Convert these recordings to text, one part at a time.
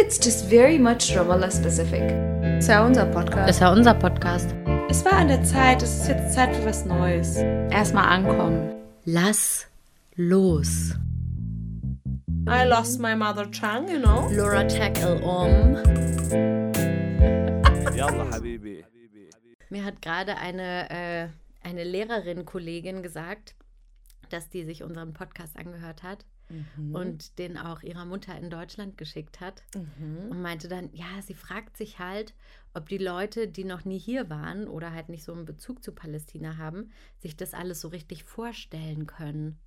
it's just very much Ramallah specific. Es war unser Podcast. Es war unser Podcast. Es war an der Zeit, es ist jetzt Zeit für was Neues. Erstmal ankommen. Lass los. I lost my mother tongue, you know. Laura tackle um. Yalla, Habibi. Mir hat gerade eine, äh, eine Lehrerin, Kollegin gesagt, dass die sich unseren Podcast angehört hat und den auch ihrer Mutter in Deutschland geschickt hat. Und meinte dann, ja, sie fragt sich halt, ob die Leute, die noch nie hier waren oder halt nicht so einen Bezug zu Palästina haben, sich das alles so richtig vorstellen können.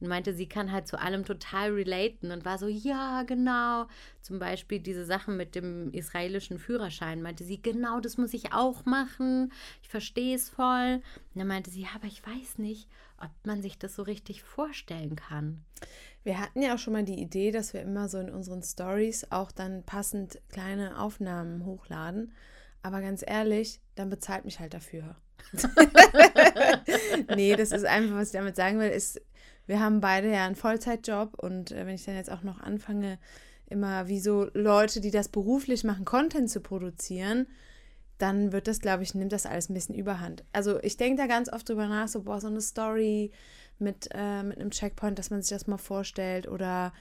Und meinte, sie kann halt zu allem total relaten und war so, ja, genau. Zum Beispiel diese Sachen mit dem israelischen Führerschein. Meinte sie, genau, das muss ich auch machen. Ich verstehe es voll. Und dann meinte sie, ja, aber ich weiß nicht, ob man sich das so richtig vorstellen kann. Wir hatten ja auch schon mal die Idee, dass wir immer so in unseren Stories auch dann passend kleine Aufnahmen hochladen. Aber ganz ehrlich, dann bezahlt mich halt dafür. nee, das ist einfach, was ich damit sagen will, ist, wir haben beide ja einen Vollzeitjob und äh, wenn ich dann jetzt auch noch anfange, immer wie so Leute, die das beruflich machen, Content zu produzieren, dann wird das, glaube ich, nimmt das alles ein bisschen überhand. Also ich denke da ganz oft drüber nach, so, boah, so eine Story mit, äh, mit einem Checkpoint, dass man sich das mal vorstellt oder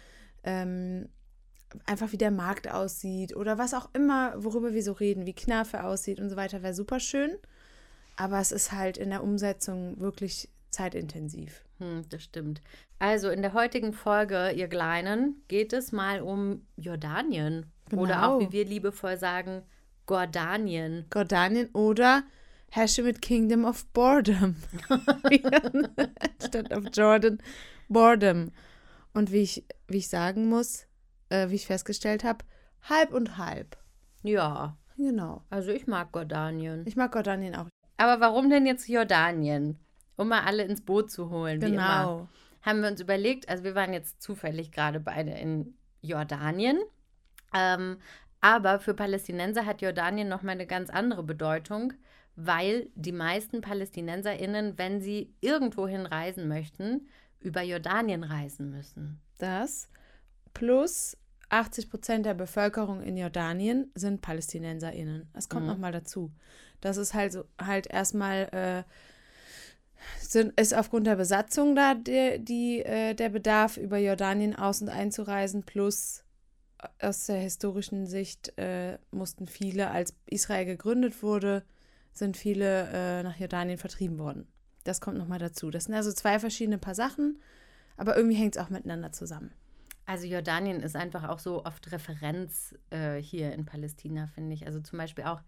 ähm, einfach wie der Markt aussieht oder was auch immer, worüber wir so reden, wie Knafe aussieht und so weiter, wäre super schön. Aber es ist halt in der Umsetzung wirklich zeitintensiv. Hm, das stimmt. Also in der heutigen Folge, ihr Kleinen, geht es mal um Jordanien. Oder auch, Genau. wie wir liebevoll sagen, Gordanien. Jordanien oder Herrsche mit Kingdom of Boredom. Statt auf Jordan, Boredom. Und wie ich, wie ich sagen muss, äh, wie ich festgestellt habe, halb und halb. Ja, Genau. also ich mag Jordanien. Ich mag Jordanien auch. Aber warum denn jetzt Jordanien? Um mal alle ins Boot zu holen. Genau. Haben wir uns überlegt, also wir waren jetzt zufällig gerade beide in Jordanien. Ähm, aber für Palästinenser hat Jordanien nochmal eine ganz andere Bedeutung, weil die meisten PalästinenserInnen, wenn sie irgendwohin reisen möchten, über Jordanien reisen müssen. Das plus 80 Prozent der Bevölkerung in Jordanien sind PalästinenserInnen. Das kommt Mhm. nochmal dazu. Das ist halt so, halt erstmal, äh, sind, ist aufgrund der Besatzung da die, die, äh, der Bedarf, über Jordanien aus- und einzureisen, plus aus der historischen Sicht äh, mussten viele, als Israel gegründet wurde, sind viele äh, nach Jordanien vertrieben worden. Das kommt nochmal dazu. Das sind also zwei verschiedene Paar Sachen, aber irgendwie hängt es auch miteinander zusammen. Also Jordanien ist einfach auch so oft Referenz äh, hier in Palästina, finde ich. Also zum Beispiel auch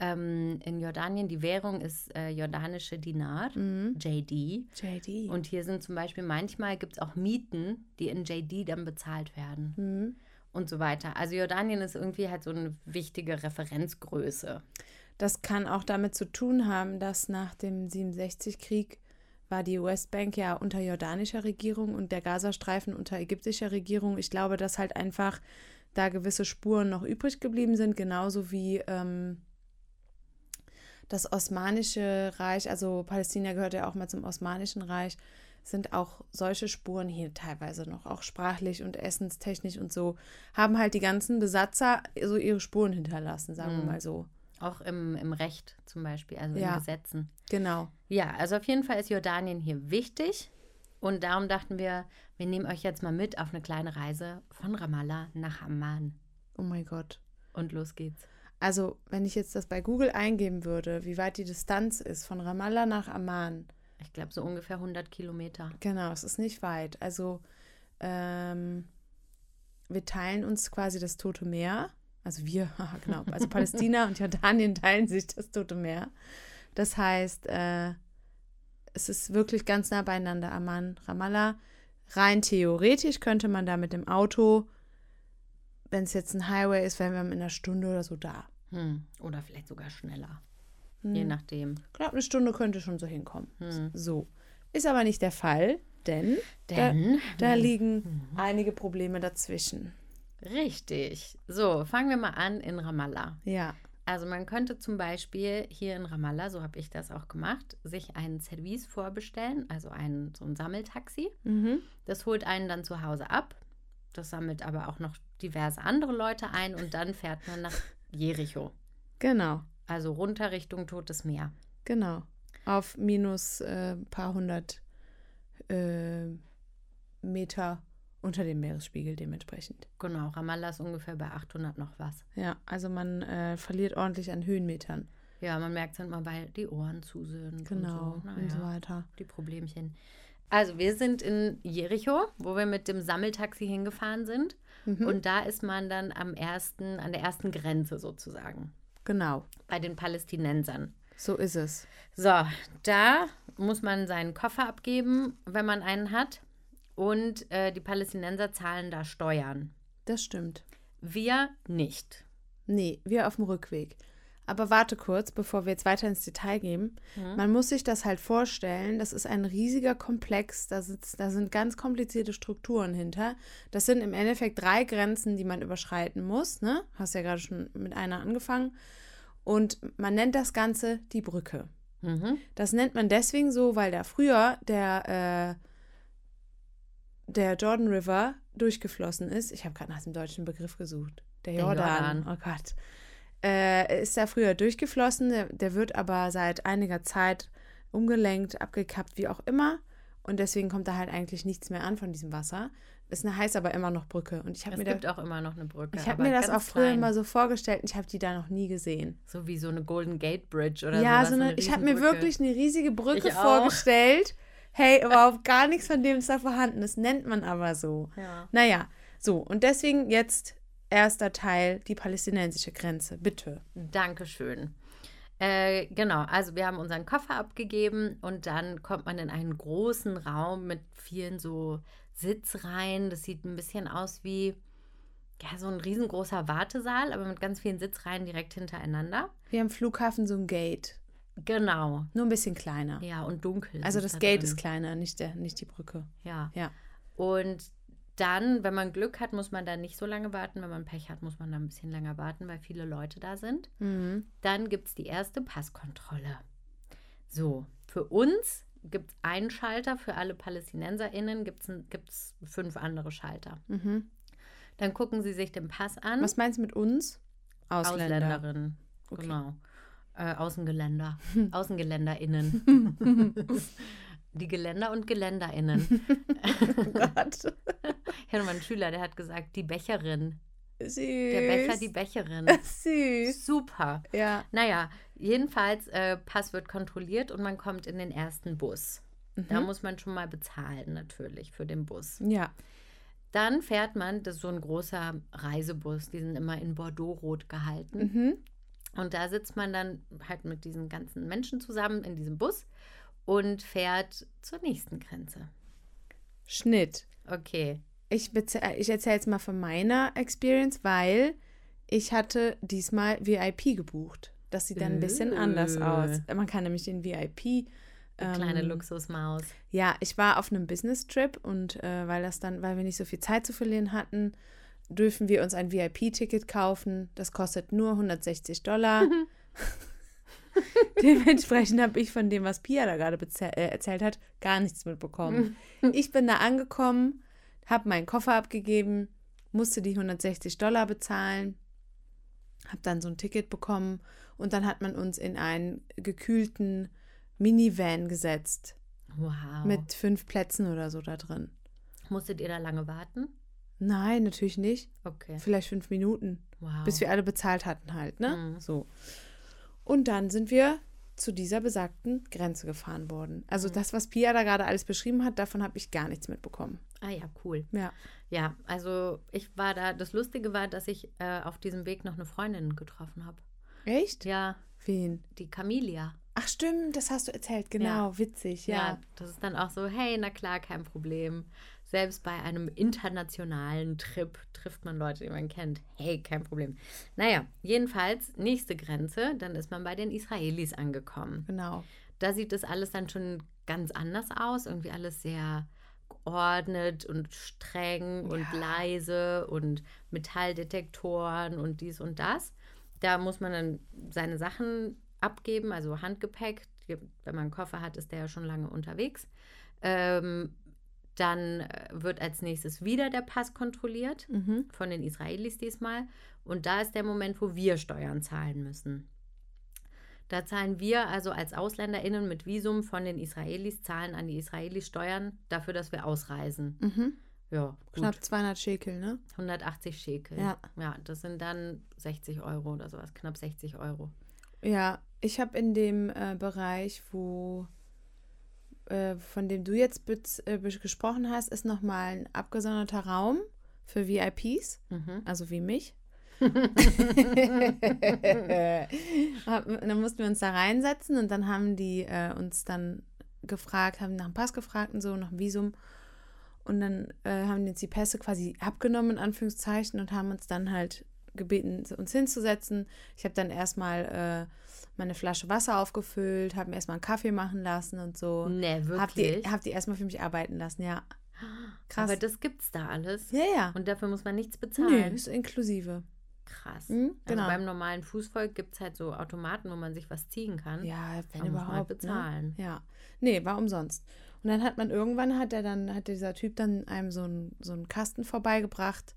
ähm, in Jordanien, die Währung ist äh, jordanische Dinar, JD. JD. Und hier sind zum Beispiel manchmal gibt es auch Mieten, die in JD dann bezahlt werden Mhm. Und so weiter. Also Jordanien ist irgendwie halt so eine wichtige Referenzgröße. Das kann auch damit zu tun haben, dass nach dem 67-Krieg war die Westbank ja unter jordanischer Regierung und der Gazastreifen unter ägyptischer Regierung. Ich glaube, dass halt einfach da gewisse Spuren noch übrig geblieben sind, genauso wie ähm, das Osmanische Reich, also Palästina gehört ja auch mal zum Osmanischen Reich, sind auch solche Spuren hier teilweise noch, auch sprachlich und essenstechnisch und so, haben halt die ganzen Besatzer so ihre Spuren hinterlassen, sagen wir Mhm. mal so. Auch im, im Recht zum Beispiel, also Ja. in Gesetzen. Genau. Ja, also auf jeden Fall ist Jordanien hier wichtig. Und darum dachten wir, wir nehmen euch jetzt mal mit auf eine kleine Reise von Ramallah nach Amman. Oh mein Gott. Und los geht's. Also, wenn ich jetzt das bei Google eingeben würde, wie weit die Distanz ist von Ramallah nach Amman. Ich glaube, so ungefähr 100 Kilometer. Genau, es ist nicht weit. Also, ähm, wir teilen uns quasi das Tote Meer. Also wir, genau. Also Palästina und Jordanien teilen sich das Tote Meer. Das heißt, äh, es ist wirklich ganz nah beieinander, Amman, Ramallah. Rein theoretisch könnte man da mit dem Auto, wenn es jetzt ein Highway ist, wären wir in einer Stunde oder so da. Hm. Oder vielleicht sogar schneller. Hm. Je nachdem. Ich glaube, eine Stunde könnte schon so hinkommen. Hm. So. Ist aber nicht der Fall, denn, Denn, da, da liegen einige Probleme dazwischen. richtig. So, fangen wir mal an in Ramallah. Ja. Also man könnte zum Beispiel hier in Ramallah, so habe ich das auch gemacht, sich ein Service vorbestellen, also ein, so ein Sammeltaxi. Mhm. Das holt einen dann zu Hause ab. Das sammelt aber auch noch diverse andere Leute ein und dann fährt man nach Jericho. Genau, Also runter Richtung Totes Meer. genau. Auf minus äh, paar hundert äh, Meter unter dem Meeresspiegel dementsprechend. Genau, Ramallah ist ungefähr bei 800 noch was. Ja, also man äh, verliert ordentlich an Höhenmetern. Ja, man merkt es halt mal, weil die Ohren zu sind. Genau, Und so, und so Naja, weiter. die Problemchen. Also wir sind in Jericho, wo wir mit dem Sammeltaxi hingefahren sind. Mhm. Und da ist man dann am ersten, an der ersten Grenze sozusagen. Genau, Bei den Palästinensern. so ist es. So, da muss man seinen Koffer abgeben, wenn man einen hat. Und äh, die Palästinenser zahlen da Steuern. Das stimmt. Wir nicht. Nee, wir auf dem Rückweg. Aber warte kurz, bevor wir jetzt weiter ins Detail gehen. Man muss sich das halt vorstellen, das ist ein riesiger Komplex, da, sitzt, da sind ganz komplizierte Strukturen hinter. Das sind im Endeffekt drei Grenzen, die man überschreiten muss. Ne? Hast ja gerade schon mit einer angefangen. Und man nennt das Ganze die Brücke. Mhm. Das nennt man deswegen so, weil da früher der, äh, der Jordan River durchgeflossen ist. Ich habe gerade nach dem deutschen Begriff gesucht. Der Der Jordan. Jordan. Oh Gott. Äh, ist da früher durchgeflossen. Der, der wird aber seit einiger Zeit umgelenkt, abgekappt, wie auch immer. Und deswegen kommt da halt eigentlich nichts mehr an von diesem Wasser. Es heißt aber immer noch Brücke. Und ich habe Es mir, da, gibt auch immer noch eine Brücke. ich hab aber mir das auch früher klein. mal so vorgestellt und ich habe die da noch nie gesehen. So wie so eine Golden Gate Bridge oder ja, so eine, ich habe mir wirklich eine riesige Brücke Ich auch. vorgestellt. Hey, überhaupt gar nichts von dem ist da vorhanden. Das nennt man aber so. Ja. Naja, so. Und deswegen jetzt erster Teil, die palästinensische Grenze. Bitte. Dankeschön. Äh, genau, also wir haben unseren Koffer abgegeben und dann kommt man in einen großen Raum mit vielen so Sitzreihen. Das sieht ein bisschen aus wie ja, so ein riesengroßer Wartesaal, aber mit ganz vielen Sitzreihen direkt hintereinander. Wir haben am Flughafen so ein Gate. Genau. Nur ein bisschen kleiner. Ja, und dunkel. Also das da Gate drin. ist kleiner, nicht, der, nicht die Brücke. Ja. Ja. Und dann, wenn man Glück hat, muss man da nicht so lange warten. Wenn man Pech hat, muss man da ein bisschen länger warten, weil viele Leute da sind. Mhm. Dann gibt es die erste Passkontrolle. So, für uns gibt es einen Schalter, für alle PalästinenserInnen gibt es fünf andere Schalter. Mhm. Dann gucken sie sich den Pass an. Was meinst du mit uns? Ausländer. Ausländerin. Okay. Genau. Äh, Außengeländer. AußengeländerInnen. die Geländer und GeländerInnen. Oh Gott. Ich hatte mal einen Schüler, der hat gesagt, die Becherin. Süß. Der Becher, die Becherin. Süß. Super. Ja. Naja, jedenfalls, äh, Pass wird kontrolliert und man kommt in den ersten Bus. Da Mhm. muss man schon mal bezahlen, natürlich, für den Bus. Ja. Dann fährt man, das ist so ein großer Reisebus, die sind immer in Bordeaux-Rot gehalten. Mhm. Und da sitzt man dann halt mit diesen ganzen Menschen zusammen in diesem Bus und fährt zur nächsten Grenze. Schnitt. Okay. Ich, beze- ich erzähle jetzt mal von meiner Experience, weil ich hatte diesmal VIP gebucht. Das sieht dann ein bisschen anders Äh. aus. Man kann nämlich den VIP. Die kleine ähm, Luxusmaus. Ja, ich war auf einem Business-Trip und äh, weil das dann, weil wir nicht so viel Zeit zu verlieren hatten, dürfen wir uns ein VIP-Ticket kaufen. Das kostet nur 160 Dollar. Dementsprechend habe ich von dem, was Pia da gerade äh, erzählt hat, gar nichts mitbekommen. ich bin da angekommen, habe meinen Koffer abgegeben, musste die 160 Dollar bezahlen, habe dann so ein Ticket bekommen und dann hat man uns in einen gekühlten Minivan gesetzt Wow. mit fünf Plätzen oder so da drin. Musstet ihr da lange warten? Nein, natürlich nicht. Okay. Vielleicht fünf Minuten, Wow. bis wir alle bezahlt hatten halt, ne? Mhm. So. Und dann sind wir zu dieser besagten Grenze gefahren worden. Also das, was Pia da gerade alles beschrieben hat, davon habe ich gar nichts mitbekommen. Ah ja, cool. Ja. Ja, also ich war da, das Lustige war, dass ich äh, auf diesem Weg noch eine Freundin getroffen habe. Echt? Ja, Wen? die Camilia. Ach stimmt, das hast du erzählt. Genau, witzig, ja. das ist dann auch so, hey, na klar, kein Problem. Selbst bei einem internationalen Trip trifft man Leute, die man kennt. Hey, kein Problem. Naja, jedenfalls, nächste Grenze, dann ist man bei den Israelis angekommen. Genau. Da sieht das alles dann schon ganz anders aus. Irgendwie alles sehr geordnet und streng und Ja. leise und Metalldetektoren und dies und das. Da muss man dann seine Sachen abgeben, also Handgepäck. Wenn man einen Koffer hat, ist der ja schon lange unterwegs. Ähm, Dann äh, wird als nächstes wieder der Pass kontrolliert, Mhm. von den Israelis diesmal. Und da ist der Moment, wo wir Steuern zahlen müssen. Da zahlen wir also als AusländerInnen mit Visum von den Israelis, zahlen an die Israelis Steuern dafür, dass wir ausreisen. Mhm. Ja, gut. Knapp 200 Schekel, ne? 180 Schekel. Ja. ja, das sind dann 60 Euro oder sowas, knapp 60 Euro. Ja, ich habe in dem äh, Bereich, wo äh, von dem du jetzt äh, bes- gesprochen hast, ist nochmal ein abgesonderter Raum für VIPs, Mhm. also wie mich. Dann mussten wir uns da reinsetzen und dann haben die äh, uns dann gefragt, haben nach dem Pass gefragt und so, nach dem Visum. Und dann äh, haben die uns die Pässe quasi abgenommen, in Anführungszeichen, und haben uns dann halt gebeten, uns hinzusetzen. Ich habe dann erstmal äh, meine Flasche Wasser aufgefüllt, habe mir erstmal einen Kaffee machen lassen und so. Nee, Hab die, wirklich. hab die erstmal für mich arbeiten lassen, ja. Krass. Aber das gibt's da alles. ja, ja. Und dafür muss man nichts Nö, bezahlen. ist inklusive. Krass. Mhm, genau. Also beim normalen Fußvolk gibt es halt so Automaten, wo man sich was ziehen kann. Ja, wenn Da muss man halt überhaupt. bezahlen. Ne? Ja. Nee, war umsonst. Und dann hat man irgendwann hat er dann, hat dieser Typ dann einem so einen so einen Kasten vorbeigebracht.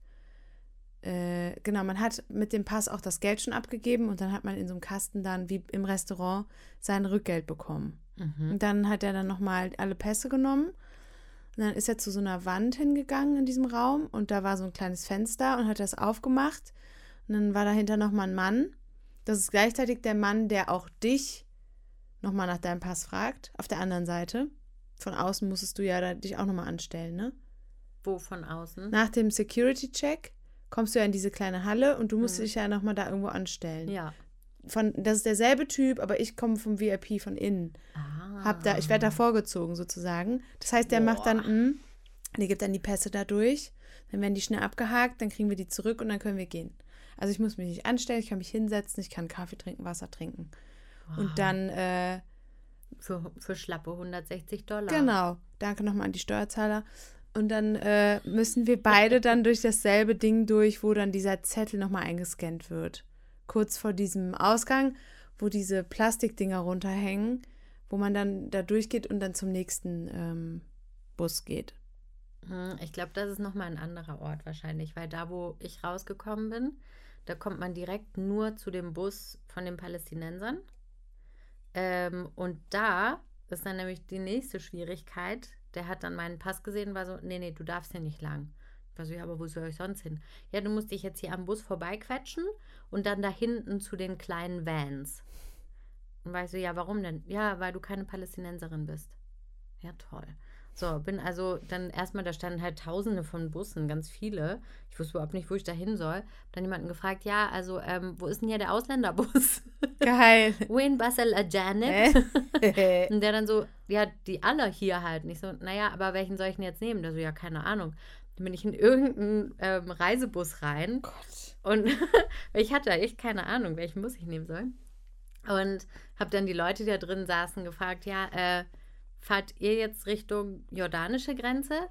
Äh, genau, man hat mit dem Pass auch das Geld schon abgegeben und dann hat man in so einem Kasten dann wie im Restaurant sein Rückgeld bekommen. Mhm. Und dann hat er dann nochmal alle Pässe genommen. Und dann ist er zu so einer Wand hingegangen in diesem Raum und da war so ein kleines Fenster und hat das aufgemacht. Und dann war dahinter nochmal ein Mann. Das ist gleichzeitig der Mann, der auch dich nochmal nach deinem Pass fragt. Auf der anderen Seite. Von außen musstest du ja da dich auch nochmal anstellen, ne? Wo von außen? Nach dem Security-Check kommst du ja in diese kleine Halle und du musst Mhm. dich ja nochmal da irgendwo anstellen. Ja. Von, das ist derselbe Typ, aber ich komme vom VIP von innen. Ah. Hab da, ich werde da vorgezogen sozusagen. Das heißt, der macht dann, Boah. mm, der gibt dann die Pässe da durch, dann werden die schnell abgehakt, dann kriegen wir die zurück und dann können wir gehen. Also ich muss mich nicht anstellen, ich kann mich hinsetzen, ich kann Kaffee trinken, Wasser trinken. Und dann, äh, Für, für schlappe 160 Dollar. genau, danke nochmal an die Steuerzahler. Und dann äh, müssen wir beide dann durch dasselbe Ding durch, wo dann dieser Zettel nochmal eingescannt wird. Kurz vor diesem Ausgang, wo diese Plastikdinger runterhängen, wo man dann da durchgeht und dann zum nächsten ähm, Bus geht. Hm, Ich glaube, das ist nochmal ein anderer Ort wahrscheinlich, weil da, wo ich rausgekommen bin, da kommt man direkt nur zu dem Bus von den Palästinensern. Ähm, und da ist dann nämlich die nächste Schwierigkeit. Der hat dann meinen Pass gesehen und war so, nee, nee, du darfst hier nicht lang. Ich war so, ja, aber wo soll ich sonst hin? Ja, du musst dich jetzt hier am Bus vorbeiquetschen und dann da hinten zu den kleinen Vans. Und war ich so, ja, warum denn? Ja, weil du keine Palästinenserin bist. Ja, toll. So, bin also dann erstmal, da standen halt tausende von Bussen, ganz viele. Ich wusste überhaupt nicht, wo ich da hin soll. Dann jemanden gefragt, ja, also, ähm, wo ist denn hier der Ausländerbus? Geil. Win Basel Ajanib. Äh? Und der dann so, ja, die alle hier halt. Nicht so, naja, aber welchen soll ich denn jetzt nehmen? Der so, ja, keine Ahnung. Dann bin ich in irgendeinen ähm, Reisebus rein. Gott. Und ich hatte echt keine Ahnung, welchen Bus ich nehmen soll. Und habe dann die Leute, die da drin saßen, gefragt, ja, äh, fahrt ihr jetzt Richtung jordanische Grenze?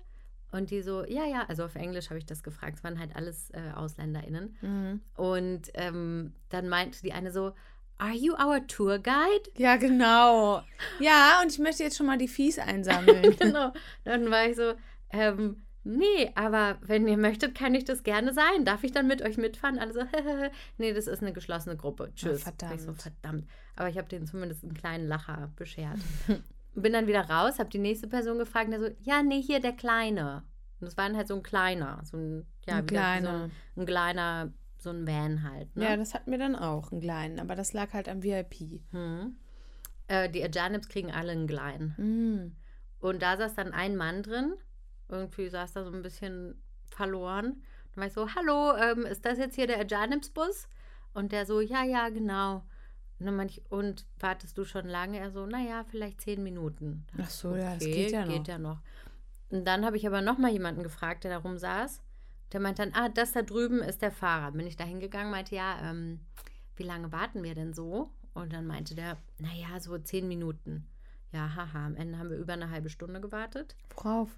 Und die so, ja, ja, also auf Englisch habe ich das gefragt. Es waren halt alles äh, AusländerInnen. Mhm. Und ähm, dann meinte die eine so, Are you our tour guide? Ja, genau. Ja, und ich möchte jetzt schon mal die Fees einsammeln. genau. Dann war ich so, ähm, nee, aber wenn ihr möchtet, kann ich das gerne sein. Darf ich dann mit euch mitfahren? Alle so, nee, das ist eine geschlossene Gruppe. Tschüss. verdammt. Ich so, verdammt. Aber ich habe denen zumindest einen kleinen Lacher beschert. Bin dann wieder raus, habe die nächste Person gefragt, und der so, ja, nee, hier der Kleine. Und das war dann halt so ein kleiner, so ein, ja, Ein wie So kleiner. ein, ein kleiner, so ein Van halt. Ne? Ja, das hatten wir dann auch, einen kleinen, aber das lag halt am VIP. hm. äh, die Ajanibs kriegen alle einen kleinen. Mhm. Und da saß dann ein Mann drin. Irgendwie saß da so ein bisschen verloren. Dann war ich so, hallo, ähm, ist das jetzt hier der Ajanibs-Bus? Und der so, ja, ja, genau. Und dann meinte ich, und wartest du schon lange? Er so, naja, vielleicht zehn Minuten. Ach so, ja, das geht ja noch. Geht ja noch. Und dann habe ich aber noch mal jemanden gefragt, der da rum saß. Der meinte dann, ah, das da drüben ist der Fahrer. Bin ich da hingegangen, meinte, ja, ähm, wie lange warten wir denn so? Und dann meinte der, naja, so zehn Minuten. Ja, haha, am Ende haben wir über eine halbe Stunde gewartet. Worauf?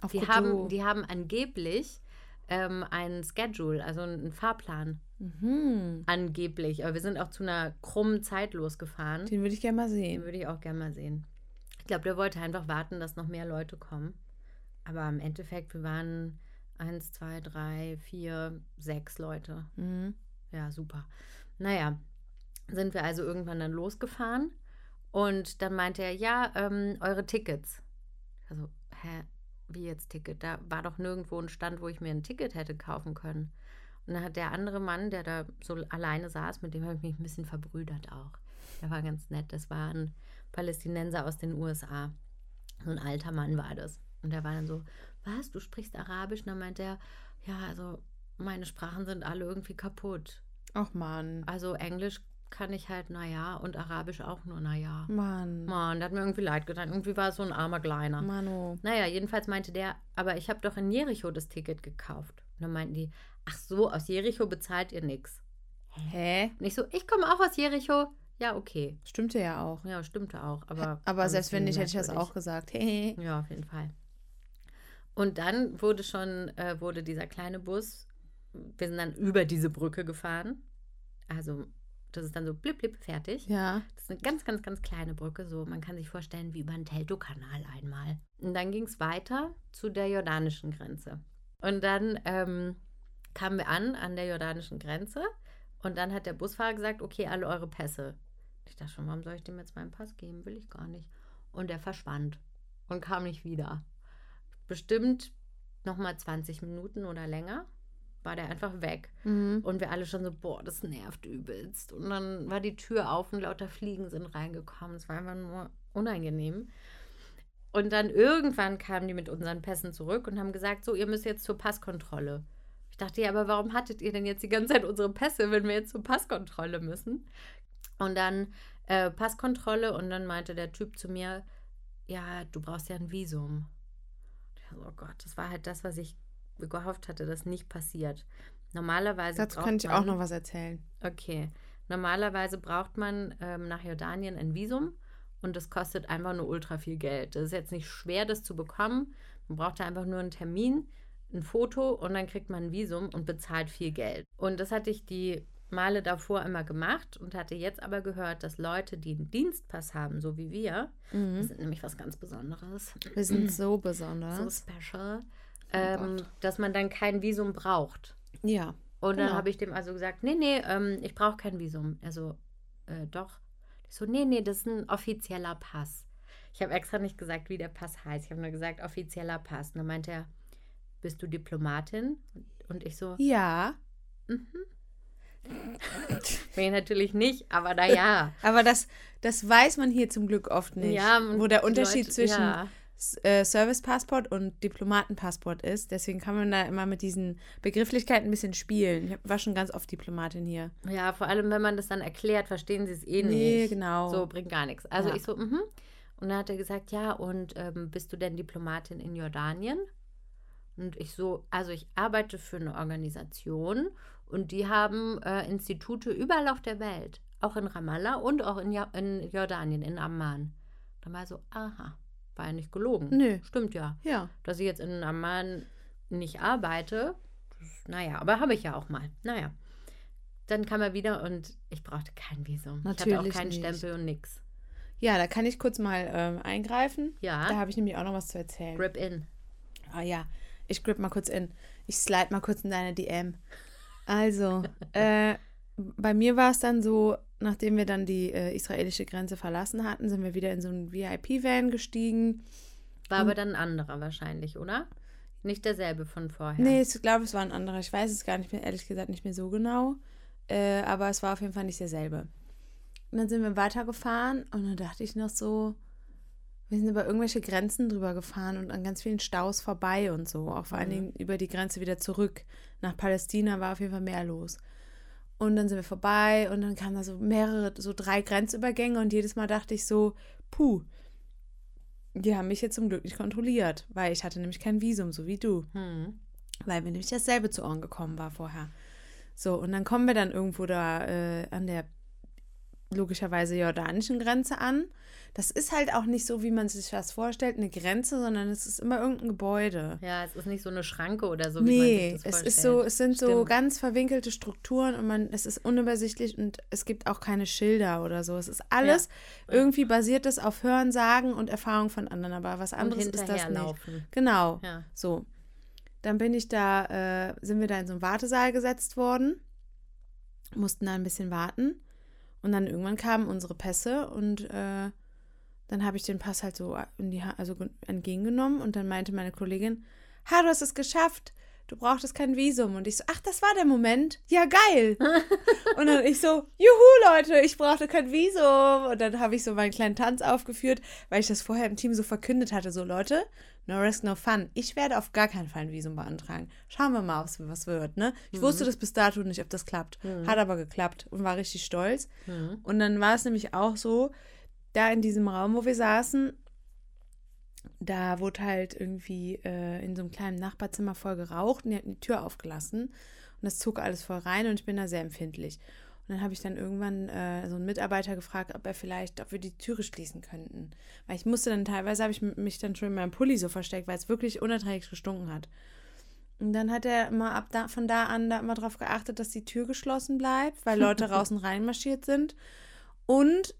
Auf Die Godot. haben, die haben angeblich ähm, einen Schedule, also einen Fahrplan. Mhm. Angeblich. Aber wir sind auch zu einer krummen Zeit losgefahren. Den würde ich gerne mal Den sehen. würde ich auch gerne mal sehen. Ich glaube, der wollte einfach warten, dass noch mehr Leute kommen. aber im Endeffekt, wir waren eins, zwei, drei, vier, sechs Leute. Mhm. Ja, super. Naja, sind wir also irgendwann dann losgefahren und dann meinte er, ja, ähm, eure Tickets. Also, hä, wie jetzt Ticket? Da war doch nirgendwo ein Stand, wo ich mir ein Ticket hätte kaufen können. Und dann hat der andere Mann, der da so alleine saß, mit dem habe ich mich ein bisschen verbrüdert auch. Der war ganz nett. Das war ein Palästinenser aus den USA. So ein alter Mann war das. Und der war dann so, was, du sprichst Arabisch? Und dann meinte er, ja, also meine Sprachen sind alle irgendwie kaputt. Ach Mann. Also Englisch kann ich halt, naja, und Arabisch auch nur, naja. Mann. Mann, der hat mir irgendwie leid getan. Irgendwie war es so ein armer Kleiner. Mano. Naja, jedenfalls meinte der, aber ich habe doch in Jericho das Ticket gekauft. Und dann meinten die, ach so, aus Jericho bezahlt ihr nichts. Hä? Und ich so, ich komme auch aus Jericho. Ja, okay. Stimmte ja auch. Ja, stimmte auch. Aber, Aber selbst wenn nicht, hätte ich das auch gesagt. Hey. Ja, auf jeden Fall. Und dann wurde schon, äh, wurde dieser kleine Bus, wir sind dann über diese Brücke gefahren. Also, das ist dann so blip, blip, fertig. Ja. Das ist eine ganz, ganz, ganz kleine Brücke. So, man kann sich vorstellen, wie über einen Teltow-Kanal einmal. Und dann ging es weiter zu der jordanischen Grenze. Und dann ähm, kamen wir an, an der jordanischen Grenze. Und dann hat der Busfahrer gesagt, okay, alle eure Pässe. Ich dachte schon, warum soll ich dem jetzt meinen Pass geben? Will ich gar nicht. Und er verschwand und kam nicht wieder. Bestimmt nochmal 20 Minuten oder länger war der einfach weg. Mhm. Und wir alle schon so, boah, das nervt übelst. Und dann war die Tür auf und lauter Fliegen sind reingekommen. Es war einfach nur unangenehm. Und dann irgendwann kamen die mit unseren Pässen zurück und haben gesagt, so, ihr müsst jetzt zur Passkontrolle. Ich dachte, ja, aber warum hattet ihr denn jetzt die ganze Zeit unsere Pässe, wenn wir jetzt zur Passkontrolle müssen? Und dann äh, Passkontrolle und dann meinte der Typ zu mir, ja, du brauchst ja ein Visum. Oh Gott, das war halt das, was ich gehofft hatte, dass nicht passiert. Normalerweise Dazu könnte ich auch noch was erzählen. Okay. Normalerweise braucht man ähm, nach Jordanien ein Visum und das kostet einfach nur ultra viel Geld. Das ist jetzt nicht schwer, das zu bekommen. Man braucht da einfach nur einen Termin, ein Foto und dann kriegt man ein Visum und bezahlt viel Geld. Und das hatte ich die Male davor immer gemacht und hatte jetzt aber gehört, dass Leute, die einen Dienstpass haben, so wie wir, das Mhm. sind nämlich was ganz Besonderes, Wir sind so so besonders. special, Oh ähm, dass man dann kein Visum braucht. Ja. Und dann Genau. habe ich dem also gesagt, nee, nee, ähm, ich brauche kein Visum. Also, äh, doch. Ich so, nee, nee, das ist ein offizieller Pass. Ich habe extra nicht gesagt, wie der Pass heißt. Ich habe nur gesagt, offizieller Pass. Und dann meinte er, bist du Diplomatin? Und ich so, Ja. nee, natürlich nicht, aber naja. Aber das, das weiß man hier zum Glück oft nicht. Ja, wo der Unterschied Leute- zwischen ja. Äh, Servicepassport und Diplomatenpassport ist. Deswegen kann man da immer mit diesen Begrifflichkeiten ein bisschen spielen. Ich war schon ganz oft Diplomatin hier. Ja, vor allem, wenn man das dann erklärt, verstehen sie es eh Nee, nicht. genau. So, bringt gar nichts. Also Ja. ich so, mhm. Und dann hat er gesagt, ja, und ähm, bist du denn Diplomatin in Jordanien? Und ich so, also ich arbeite für eine Organisation und die haben äh, Institute überall auf der Welt, auch in Ramallah und auch in, ja in Jordanien, in Amman. Dann war er so, aha, war ja nicht gelogen. Nö. Stimmt ja. Ja. Dass ich jetzt in Amman nicht arbeite, das, naja, aber habe ich ja auch mal. Naja. Dann kam er wieder und ich brauchte kein Visum. ich hatte auch Natürlich keinen nicht. Stempel und nix. Ja, da kann ich kurz mal ähm, eingreifen. Ja. Da habe ich nämlich auch noch was zu erzählen. Grip in. Ah ja, ich grip mal kurz in. Ich slide mal kurz in deine DM. Also, äh, bei mir war es dann so, nachdem wir dann die äh, israelische Grenze verlassen hatten, sind wir wieder in so einen VIP-Van gestiegen. War aber dann ein anderer wahrscheinlich, oder? Nicht derselbe von vorher. Nee, ich glaube, es war ein anderer. Ich weiß es gar nicht mehr, ehrlich gesagt, nicht mehr so genau. Äh, aber es war auf jeden Fall nicht derselbe. Und dann sind wir weitergefahren und dann dachte ich noch so, wir sind über irgendwelche Grenzen drüber gefahren und an ganz vielen Staus vorbei und so. Auch vor allen Mhm. Dingen über die Grenze wieder zurück. Nach Palästina war auf jeden Fall mehr los. Und dann sind wir vorbei und dann kamen da so mehrere, so drei Grenzübergänge und jedes Mal dachte ich so, puh, die haben mich jetzt zum Glück nicht kontrolliert, weil ich hatte nämlich kein Visum, so wie du Hm. weil mir nämlich dasselbe zu Ohren gekommen war vorher. So, und dann kommen wir dann irgendwo da äh, an der logischerweise jordanischen Grenze an. Das ist halt auch nicht so, wie man sich das vorstellt, eine Grenze, sondern es ist immer irgendein Gebäude. Ja, es ist nicht so eine Schranke oder so, wie Nee, man sich das es vorstellt. ist so, es sind so Stimmt. ganz verwinkelte Strukturen und man, es ist unübersichtlich und es gibt auch keine Schilder oder so. Es ist alles, irgendwie basiert es auf Hörensagen und Erfahrung von anderen, aber was anderes ist das nicht. Genau. Ja. So. Dann bin ich da, äh, sind wir da in so einen Wartesaal gesetzt worden, mussten da ein bisschen warten. Und dann irgendwann kamen unsere Pässe und äh, dann habe ich den Pass halt so in die ha also ge- entgegengenommen und dann meinte meine Kollegin, ha, du hast es geschafft. Du brauchtest kein Visum. Und ich so, ach, das war der Moment. Ja, geil. und dann ich so, juhu, Leute, ich brauchte kein Visum. Und dann habe ich so meinen kleinen Tanz aufgeführt, weil ich das vorher im Team so verkündet hatte. So, Leute, no risk, no fun. Ich werde auf gar keinen Fall ein Visum beantragen. Schauen wir mal, was, was wird, ne? Ich wusste das bis dato nicht, ob das klappt. Hat aber geklappt und war richtig stolz. Und dann war es nämlich auch so, da in diesem Raum, wo wir saßen, da wurde halt irgendwie äh, in so einem kleinen Nachbarzimmer voll geraucht und die hatten die Tür aufgelassen und das zog alles voll rein und ich bin da sehr empfindlich. Und dann habe ich dann irgendwann äh, so einen Mitarbeiter gefragt, ob er vielleicht, ob wir die Türe schließen könnten. Weil ich musste dann teilweise, habe ich mich dann schon in meinem Pulli so versteckt, weil es wirklich unerträglich gestunken hat. Und dann hat er immer ab da, von da an da immer darauf geachtet, dass die Tür geschlossen bleibt, weil Leute draußen reinmarschiert sind. Und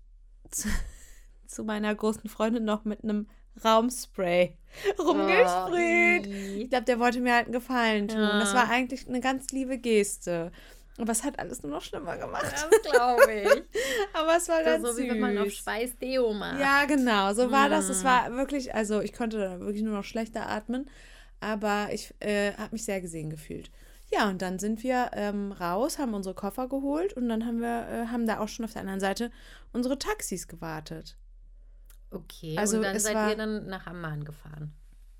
zu, zu meiner großen Freundin noch mit einem Raumspray rumgesprüht. Oh, ich glaube, der wollte mir halt einen Gefallen tun. Ja. Das war eigentlich eine ganz liebe Geste. Aber es hat alles nur noch schlimmer gemacht. Das glaube ich. Aber es war Das ganz ist so wie süß. wenn man auf Schweiß-Deo macht. Ja, genau, so war das. Mm. Es war wirklich, also ich konnte da wirklich nur noch schlechter atmen, aber ich äh, habe mich sehr gesehen gefühlt. Ja, und dann sind wir ähm, raus, haben unsere Koffer geholt und dann haben wir, äh, haben da auch schon auf der anderen Seite unsere Taxis gewartet. Okay, Also und dann seid war- ihr dann nach Amman gefahren.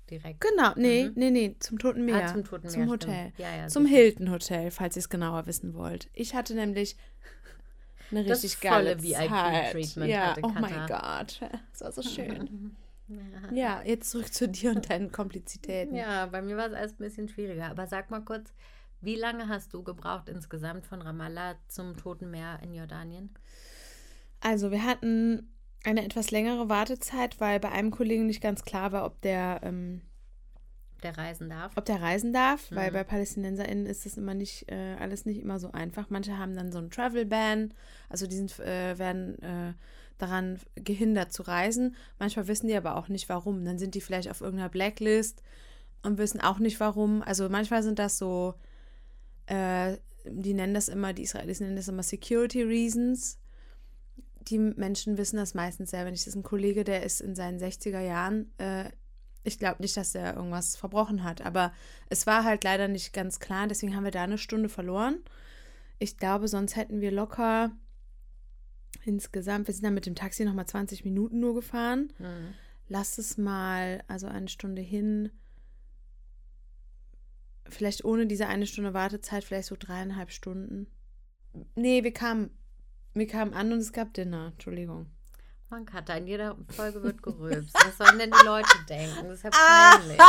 Direkt. Genau, nee, Mhm. nee, nee, zum Toten Meer. Ah, zum Toten Zum Meer, Hotel. stimmt. Ja, ja, zum sicher. Hilton Hotel, falls ihr es genauer wissen wollt. Ich hatte nämlich eine Das richtig geile VIP-Treatment. Ja, oh mein. Gott, es war so schön. Ja. Ja, jetzt zurück zu dir und deinen Komplizitäten. Ja, bei mir war es erst ein bisschen schwieriger. Aber sag mal kurz, wie lange hast du gebraucht insgesamt von Ramallah zum Toten Meer in Jordanien? Also wir hatten eine etwas längere Wartezeit, weil bei einem Kollegen nicht ganz klar war, ob der, ähm, Der reisen darf? ob der reisen darf, weil Mhm. bei PalästinenserInnen ist das immer nicht, äh, alles nicht immer so einfach. Manche haben dann so einen Travel Ban, also die sind, äh, werden äh, daran gehindert zu reisen. Manchmal wissen die aber auch nicht warum. Dann sind die vielleicht auf irgendeiner Blacklist und wissen auch nicht warum. Also manchmal sind das so, äh, die nennen das immer, die Israelis nennen das immer Security Reasons. Die Menschen wissen das meistens selber nicht. Das ist ein Kollege, der ist in seinen 60er Jahren. Äh, ich glaube nicht, dass er irgendwas verbrochen hat, aber es war halt leider nicht ganz klar. Deswegen haben wir da eine Stunde verloren. Ich glaube, sonst hätten wir locker insgesamt, wir sind dann mit dem Taxi nochmal 20 Minuten nur gefahren. Mhm. Lass es mal, also eine Stunde hin, vielleicht ohne diese eine Stunde Wartezeit, vielleicht so dreieinhalb Stunden. Nee, wir kamen, wir kamen an und es gab Dinner, Entschuldigung. Man Katha, in jeder Folge wird gerülpst. Was sollen denn die Leute denken? Das ist ja peinlich.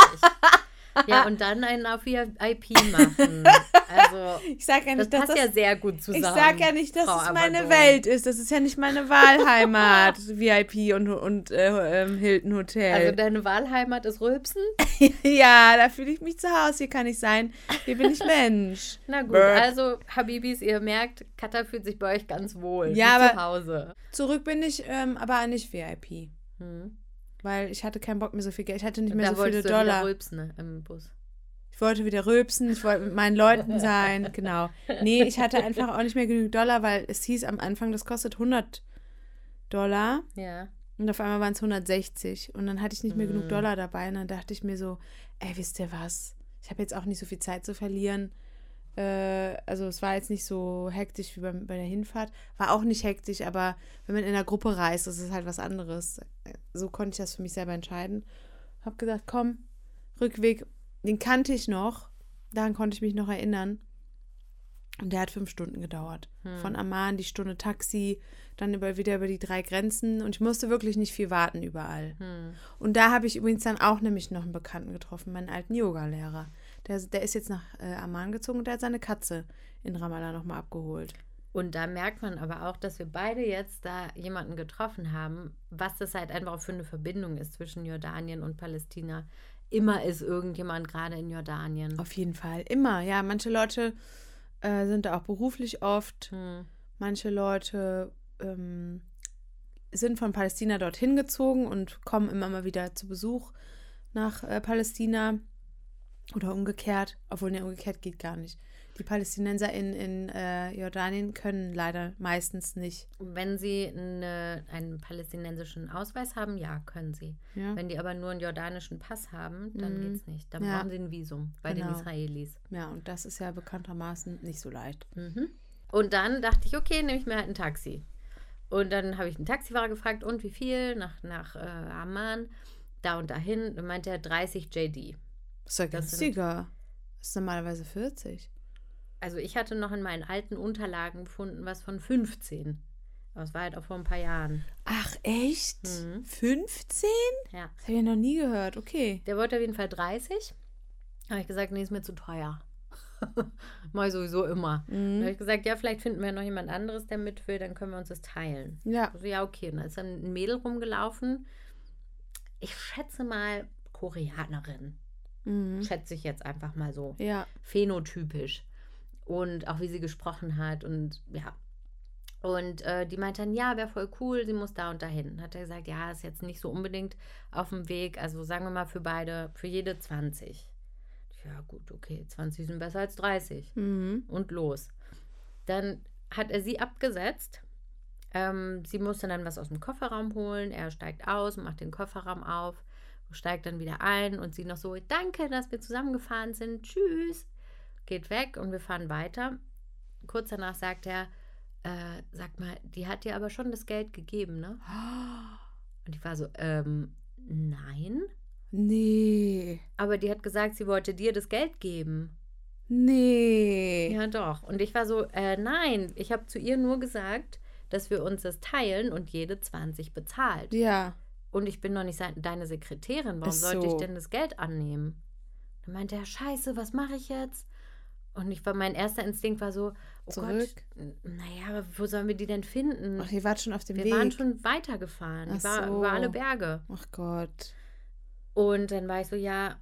Ja, und dann einen auf VIP machen. Also, Ich sag ja das nicht, dass passt das, ja sehr gut zusammen. ich sag ja nicht, dass Frau es meine Amador. Welt ist. Das ist ja nicht meine Wahlheimat, VIP und, und äh, ähm, Hilton Hotel. Also, deine Wahlheimat ist Rülpsen? ja, da fühle ich mich zu Hause. Hier kann ich sein. Hier bin ich Mensch. Na gut, Burp. also, Habibis, ihr merkt, Katha fühlt sich bei euch ganz wohl. Ja, aber- zu Hause. Zurück bin ich, ähm, aber nicht VIP. Hm. Weil ich hatte keinen Bock mehr so viel Geld. Ich hatte nicht mehr da so viele du wieder Dollar. rülpsen ne, im Bus. Ich wollte wieder rülpsen, ich wollte mit meinen Leuten sein, genau. Nee, ich hatte einfach auch nicht mehr genug Dollar, weil es hieß am Anfang, das kostet 100 Dollar Ja. und auf einmal waren es 160 und dann hatte ich nicht mehr Mm. genug Dollar dabei und dann dachte ich mir so, ey, wisst ihr was? Ich habe jetzt auch nicht so viel Zeit zu verlieren. Äh, also es war jetzt nicht so hektisch wie beim, bei der Hinfahrt. War auch nicht hektisch, aber wenn man in einer Gruppe reist, ist es halt was anderes. So konnte ich das für mich selber entscheiden. Hab gesagt, komm, Rückweg, den kannte ich noch. Daran konnte ich mich noch erinnern. Und der hat fünf Stunden gedauert. Von Amman die Stunde Taxi, dann über, wieder über die drei Grenzen. Und ich musste wirklich nicht viel warten überall. Hm. Und da habe ich übrigens dann auch nämlich noch einen Bekannten getroffen, meinen alten Yoga-Lehrer. Der, der ist jetzt nach äh, Amman gezogen und der hat seine Katze in Ramallah nochmal abgeholt. Und da merkt man aber auch, dass wir beide jetzt da jemanden getroffen haben, was das halt einfach für eine Verbindung ist zwischen Jordanien und Palästina. Immer ist irgendjemand gerade in Jordanien. Auf jeden Fall, immer. Ja, manche Leute äh, sind da auch beruflich oft. Hm. Manche Leute ähm, sind von Palästina dorthin gezogen und kommen immer mal wieder zu Besuch nach äh, Palästina oder umgekehrt, obwohl ne, umgekehrt geht gar nicht. Die Palästinenser in, in äh, Jordanien können leider meistens nicht. Wenn sie eine, einen palästinensischen Ausweis haben, ja, können sie. Ja, Wenn die aber nur einen jordanischen Pass haben, dann Mhm. geht's nicht. Dann Ja. brauchen sie ein Visum bei den Genau. Israelis. ja und das ist ja bekanntermaßen nicht so leicht. Mhm. Und dann dachte ich, okay, nehme ich mir halt ein Taxi. Und dann habe ich einen Taxifahrer gefragt, und wie viel? Nach, nach äh, Amman, da und dahin. Und meinte er 30 JD. Das ist ja günstiger. Das ist normalerweise 40. Also ich hatte noch in meinen alten Unterlagen gefunden, was von 15. Aber es war halt auch vor ein paar Jahren. Ach, echt? Mhm. 15? Ja. Das habe ich ja noch nie gehört. Okay. Der wollte auf jeden Fall 30. Habe ich gesagt, nee, ist mir zu teuer. Mal sowieso immer. Dann habe Mhm. ich gesagt, ja, vielleicht finden wir noch jemand anderes, der mit will, dann können wir uns das teilen. Ja. Also, ja, okay. Und da ist dann ein Mädel rumgelaufen. Ich schätze mal Koreanerin. Mhm. Schätze ich jetzt einfach mal so. Ja. Phänotypisch. Und auch wie sie gesprochen hat und ja. Und äh, die meinte dann, ja, wäre voll cool, sie muss da und dahin. Hat er gesagt, ja, ist jetzt nicht so unbedingt auf dem Weg. Also sagen wir mal für beide, für jede 20. Ja, gut, okay, 20 sind besser als 30 Mhm. und los. Dann hat er sie abgesetzt. Ähm, sie musste dann was aus dem Kofferraum holen. Er steigt aus, macht den Kofferraum auf, steigt dann wieder ein und sie noch so, danke, dass wir zusammengefahren sind. Tschüss. Geht weg und wir fahren weiter. Kurz danach sagt er, äh, sag mal, die hat dir aber schon das Geld gegeben, ne? Und ich war so, ähm, nein. Nee. Aber die hat gesagt, sie wollte dir das Geld geben. Nee. Ja, doch. Und ich war so, äh, nein, ich habe zu ihr nur gesagt, dass wir uns das teilen und jede 20 bezahlt. Ja. Und ich bin noch nicht deine Sekretärin. Warum Ist sollte ich so. denn das Geld annehmen? Dann meinte er, scheiße, was mache ich jetzt? Und ich war, mein erster Instinkt war so, oh Zurück? Gott, naja, wo sollen wir die denn finden? Ach, ihr wart schon auf dem wir Weg. waren schon weitergefahren. Ach Ich war so. über alle Berge. Ach Gott. Und dann war ich so, ja,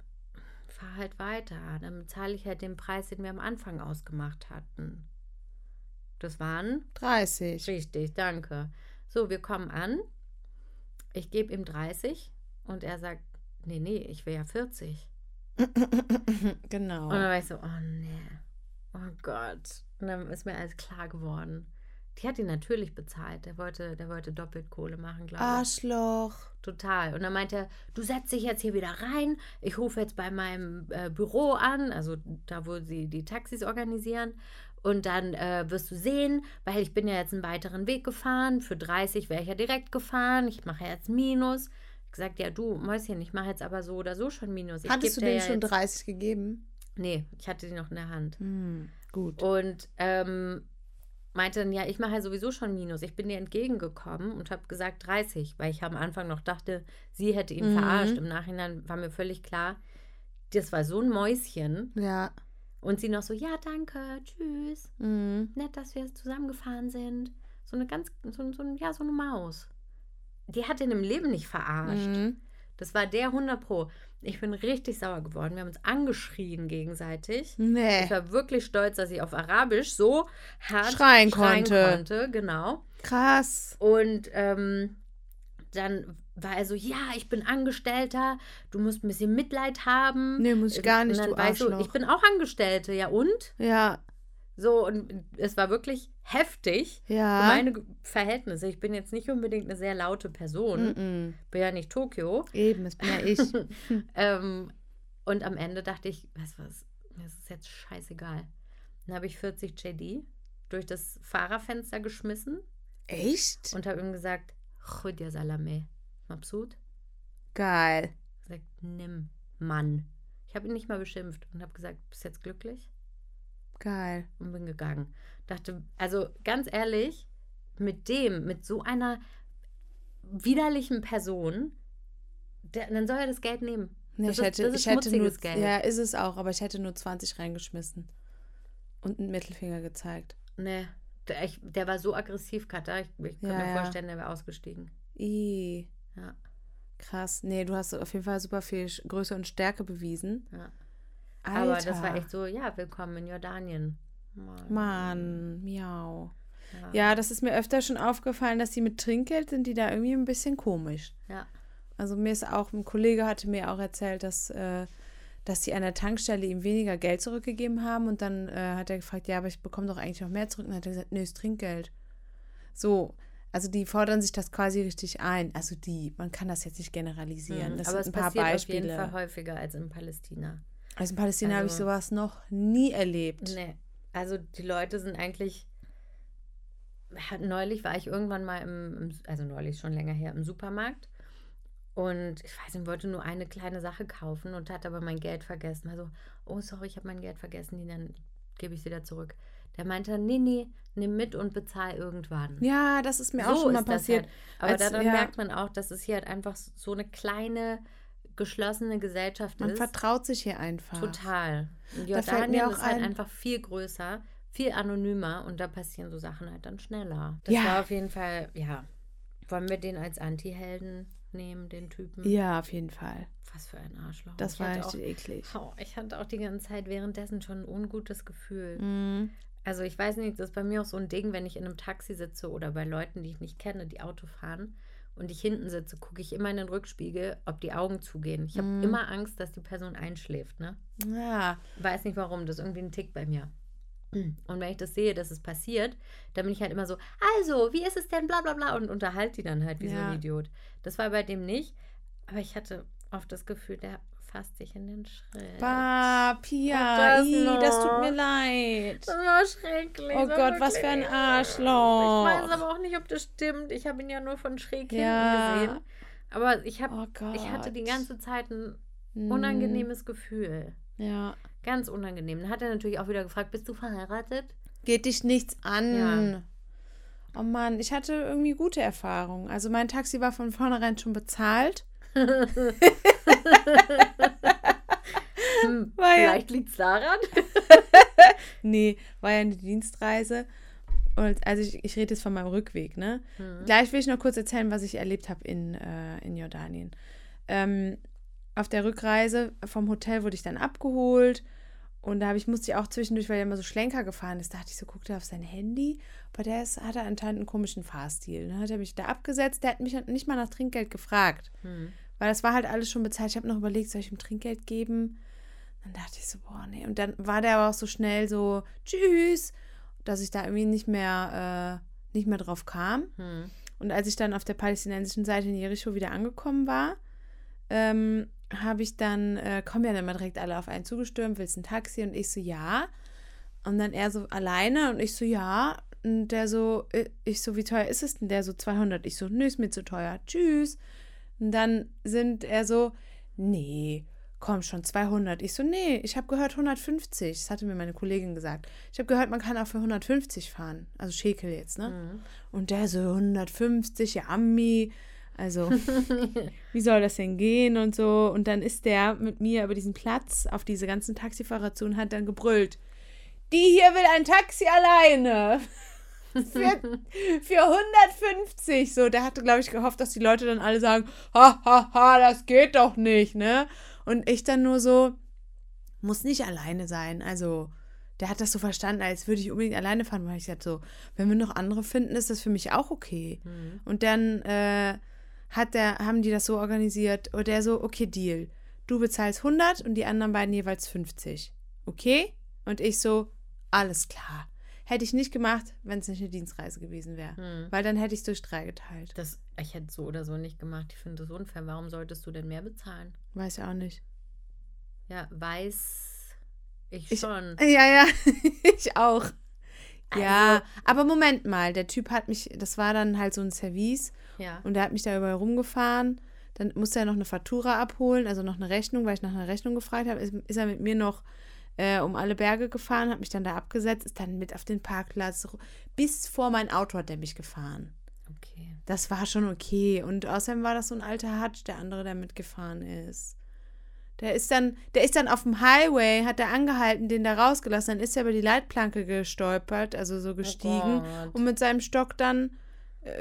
fahr halt weiter. Dann bezahle ich halt den Preis, den wir am Anfang ausgemacht hatten. Das waren 30. Richtig, danke. So, wir kommen an. Ich gebe ihm 30 und er sagt, nee, nee, ich will ja 40. genau. Und dann war ich so, oh nee, oh Gott. Und dann ist mir alles klar geworden. Die hat ihn natürlich bezahlt. Der wollte, der wollte doppelt Kohle machen, glaube ich. Arschloch. Total. Und dann meinte er, du setzt dich jetzt hier wieder rein. Ich rufe jetzt bei meinem äh, Büro an, also da, wo sie die Taxis organisieren. Und dann äh, wirst du sehen, weil ich bin ja jetzt einen weiteren Weg gefahren. Für 30 wäre ich ja direkt gefahren. Ich mache jetzt Minus. Ich gesagt, ja du, Mäuschen, ich mache jetzt aber so oder so schon Minus. Ich Hattest du denen ja schon jetzt- 30 gegeben? Nee, ich hatte die noch in der Hand. Hm, gut. Und ähm, meinte dann, ja, ich mache ja sowieso schon Minus. Ich bin dir entgegengekommen und habe gesagt 30, weil ich am Anfang noch dachte, sie hätte ihn Mhm. verarscht. Im Nachhinein war mir völlig klar, das war so ein Mäuschen. Ja. Und sie noch so, ja, danke, tschüss. Mhm. Nett, dass wir zusammengefahren sind. So eine ganz, so, so, ja, so eine Maus. Die hat ihn im Leben nicht verarscht. Mhm. Das war der 100 Pro. Ich bin richtig sauer geworden. Wir haben uns angeschrien gegenseitig. Nee. Ich war wirklich stolz, dass ich auf Arabisch so hart Schreien konnte. konnte, genau. Krass. Und ähm, dann war er so, ja, ich bin Angestellter, du musst ein bisschen Mitleid haben. Nee, muss ich gar nicht, Und dann du ich so, Arschloch. ich bin auch Angestellte, ja und? Ja. So, und es war wirklich heftig für Ja. meine Verhältnisse. Ich bin jetzt nicht unbedingt eine sehr laute Person, Mhm. bin ja nicht Tokio. Eben, das bin ja ich. Ähm, und am Ende dachte ich, weißt du was, mir ist jetzt scheißegal. Dann habe ich 40 JD durch das Fahrerfenster geschmissen Echt? und habe ihm gesagt, Khudja Salame. Mabsut? Geil. Gesagt, nimm, Mann. Ich habe ihn nicht mal beschimpft und habe gesagt, bist jetzt glücklich? Geil. Und bin gegangen. Dachte, also ganz ehrlich, mit dem, mit so einer widerlichen Person, der, dann soll er das Geld nehmen. Nee, Das ich ist- hätte, das ist ich hätte nur, Geld. ja, ist es auch, aber ich hätte nur 20 reingeschmissen und einen Mittelfinger gezeigt. Nee, Der, ich, der war so aggressiv, Katha. Ich, ich könnte Ja, mir vorstellen, der wäre ausgestiegen. I, Ja, krass. Nee, du hast auf jeden Fall super viel Größe und Stärke bewiesen. ja. Alter. Aber das war echt so, ja, willkommen in Jordanien. Mann. Mann, miau. Ja. Ja, das ist mir öfter schon aufgefallen, dass die mit Trinkgeld sind, die da irgendwie ein bisschen komisch. Ja. Also mir ist auch, ein Kollege hatte mir auch erzählt, dass, äh, dass die an der Tankstelle ihm weniger Geld zurückgegeben haben und dann äh, hat er gefragt, ja, aber ich bekomme doch eigentlich noch mehr zurück. Und dann hat er gesagt, nee, ist Trinkgeld. So, also die fordern sich das quasi richtig ein. Also die, man kann das jetzt nicht generalisieren. Mhm. Das Aber es sind ein paar passiert auf jeden Beispiele. Fall häufiger als in Palästina. Also in Palästina habe ich Also- sowas noch nie erlebt. Nee. Also die Leute sind eigentlich. Neulich war ich irgendwann mal im, im, also neulich schon länger her, im Supermarkt. Und ich weiß nicht, wollte nur eine kleine Sache kaufen und hatte aber mein Geld vergessen. Also, oh, sorry, ich habe mein Geld vergessen, die dann gebe ich wieder zurück. Der meinte, nee, nee, nimm mit und bezahl irgendwann. Ja, das ist mir auch schon mal passiert. Halt. Aber Als- daran ja. merkt man auch, dass es hier halt einfach so eine kleine, geschlossene Gesellschaft Man ist. vertraut sich hier einfach. Total. Mir Jordanien auch ist halt ein- einfach viel größer, viel anonymer und da passieren so Sachen halt dann schneller. Das Ja. war auf jeden Fall, ja. Wollen wir den als Anti-Helden nehmen, den Typen? Ja, auf jeden Fall. Was für ein Arschloch. Das Ich war richtig eklig. oh, ich hatte auch die ganze Zeit währenddessen schon ein ungutes Gefühl. Mhm. Also ich weiß nicht, das ist bei mir auch so ein Ding, wenn ich in einem Taxi sitze oder bei Leuten, die ich nicht kenne, die Auto fahren und ich hinten sitze, gucke ich immer in den Rückspiegel, ob die Augen zugehen. Ich habe Mhm. immer Angst, dass die Person einschläft, ne? Ja, Weiß nicht warum, das ist irgendwie ein Tick bei mir. Und wenn ich das sehe, dass es passiert, dann bin ich halt immer so, also, wie ist es denn, bla bla bla, und unterhalte die dann halt wie so Ja. ein Idiot. Das war bei dem nicht, aber ich hatte oft das Gefühl, der fasst sich in den Schritt. bah, Pia, das i, das tut mir leid. Das war schrecklich. Oh Gott, was für ein Arschloch. Ich weiß aber auch nicht, ob das stimmt. Ich habe ihn ja nur von schräg hinten Ja. gesehen. Aber ich, hab, Oh ich hatte die ganze Zeit ein Mhm. unangenehmes Gefühl. Ja. Ganz unangenehm. Dann hat er natürlich auch wieder gefragt, bist du verheiratet? Geht dich nichts an. Ja. Oh Mann, ich hatte irgendwie gute Erfahrungen. Also mein Taxi war von vornherein schon bezahlt. Hm, War ja- Vielleicht liegt es daran. Nee, war ja eine Dienstreise. Und also ich, ich rede jetzt von meinem Rückweg, ne? Mhm. Gleich will ich noch kurz erzählen, was ich erlebt habe in, äh, in Jordanien. Ähm, auf der Rückreise vom Hotel wurde ich dann abgeholt und da ich, musste ich auch zwischendurch, weil er immer so Schlenker gefahren ist, dachte ich so, guckte er auf sein Handy, aber der ist, hat er anscheinend einen komischen Fahrstil. Dann hat er mich da abgesetzt, der hat mich nicht mal nach Trinkgeld gefragt, Hm. Weil das war halt alles schon bezahlt. Ich habe noch überlegt, soll ich ihm Trinkgeld geben? Dann dachte ich so, boah, nee. Und dann war der aber auch so schnell so, tschüss, dass ich da irgendwie nicht mehr, äh, nicht mehr drauf kam. Hm. Und als ich dann auf der palästinensischen Seite in Jericho wieder angekommen war, ähm, habe ich dann, äh, kommen ja dann immer direkt alle auf einen zugestürmt, willst ein Taxi? Und ich so, ja. Und dann er so alleine und ich so, ja. Und der so, äh, ich so, wie teuer ist es denn? Der so, 200. Ich so, nö, ist mir zu teuer. Tschüss. Und dann sind er so, nee, komm schon, 200. Ich so, nee, ich habe gehört 150. Das hatte mir meine Kollegin gesagt. Ich habe gehört, man kann auch für 150 fahren. Also Schekel jetzt, ne? Mhm. Und der so 150, ja, Ammi. Also, wie soll das denn gehen und so? Und dann ist der mit mir über diesen Platz auf diese ganzen Taxifahrer zu und hat dann gebrüllt: Die hier will ein Taxi alleine. Für, für 150. So, der hatte, glaube ich, gehofft, dass die Leute dann alle sagen: Ha, ha, ha, das geht doch nicht, ne? Und ich dann nur so: Muss nicht alleine sein. Also, der hat das so verstanden, als würde ich unbedingt alleine fahren, weil ich gesagt so, wenn wir noch andere finden, ist das für mich auch okay. Hm. Und dann äh, hat der, haben die das so organisiert, und der so, okay, Deal. Du bezahlst 100 und die anderen beiden jeweils 50. Okay? Und ich so, alles klar. Hätte ich nicht gemacht, wenn es nicht eine Dienstreise gewesen wäre. Hm. Weil dann hätte ich es durch drei geteilt. Das, ich hätte so oder so nicht gemacht. Ich finde das unfair. Warum solltest du denn mehr bezahlen? Weiß ich auch nicht. Ja, weiß ich, Ich- schon. Ja, ja, ich auch. Ja, Also- aber Moment mal, der Typ hat mich, das war dann halt so ein Service Ja. und der hat mich da überall rumgefahren. Dann musste er noch eine Faktura abholen, also noch eine Rechnung, weil ich nach einer Rechnung gefragt habe. Ist, ist er mit mir noch äh, um alle Berge gefahren, hat mich dann da abgesetzt, ist dann mit auf den Parkplatz. Bis vor mein Auto hat er mich gefahren. Okay. Das war schon okay. Und außerdem war das so ein alter Hutch, der andere, der mitgefahren ist. Der ist dann, der ist dann auf dem Highway, hat er angehalten, den da rausgelassen, dann ist er über die Leitplanke gestolpert, also so gestiegen Gott. und mit seinem Stock dann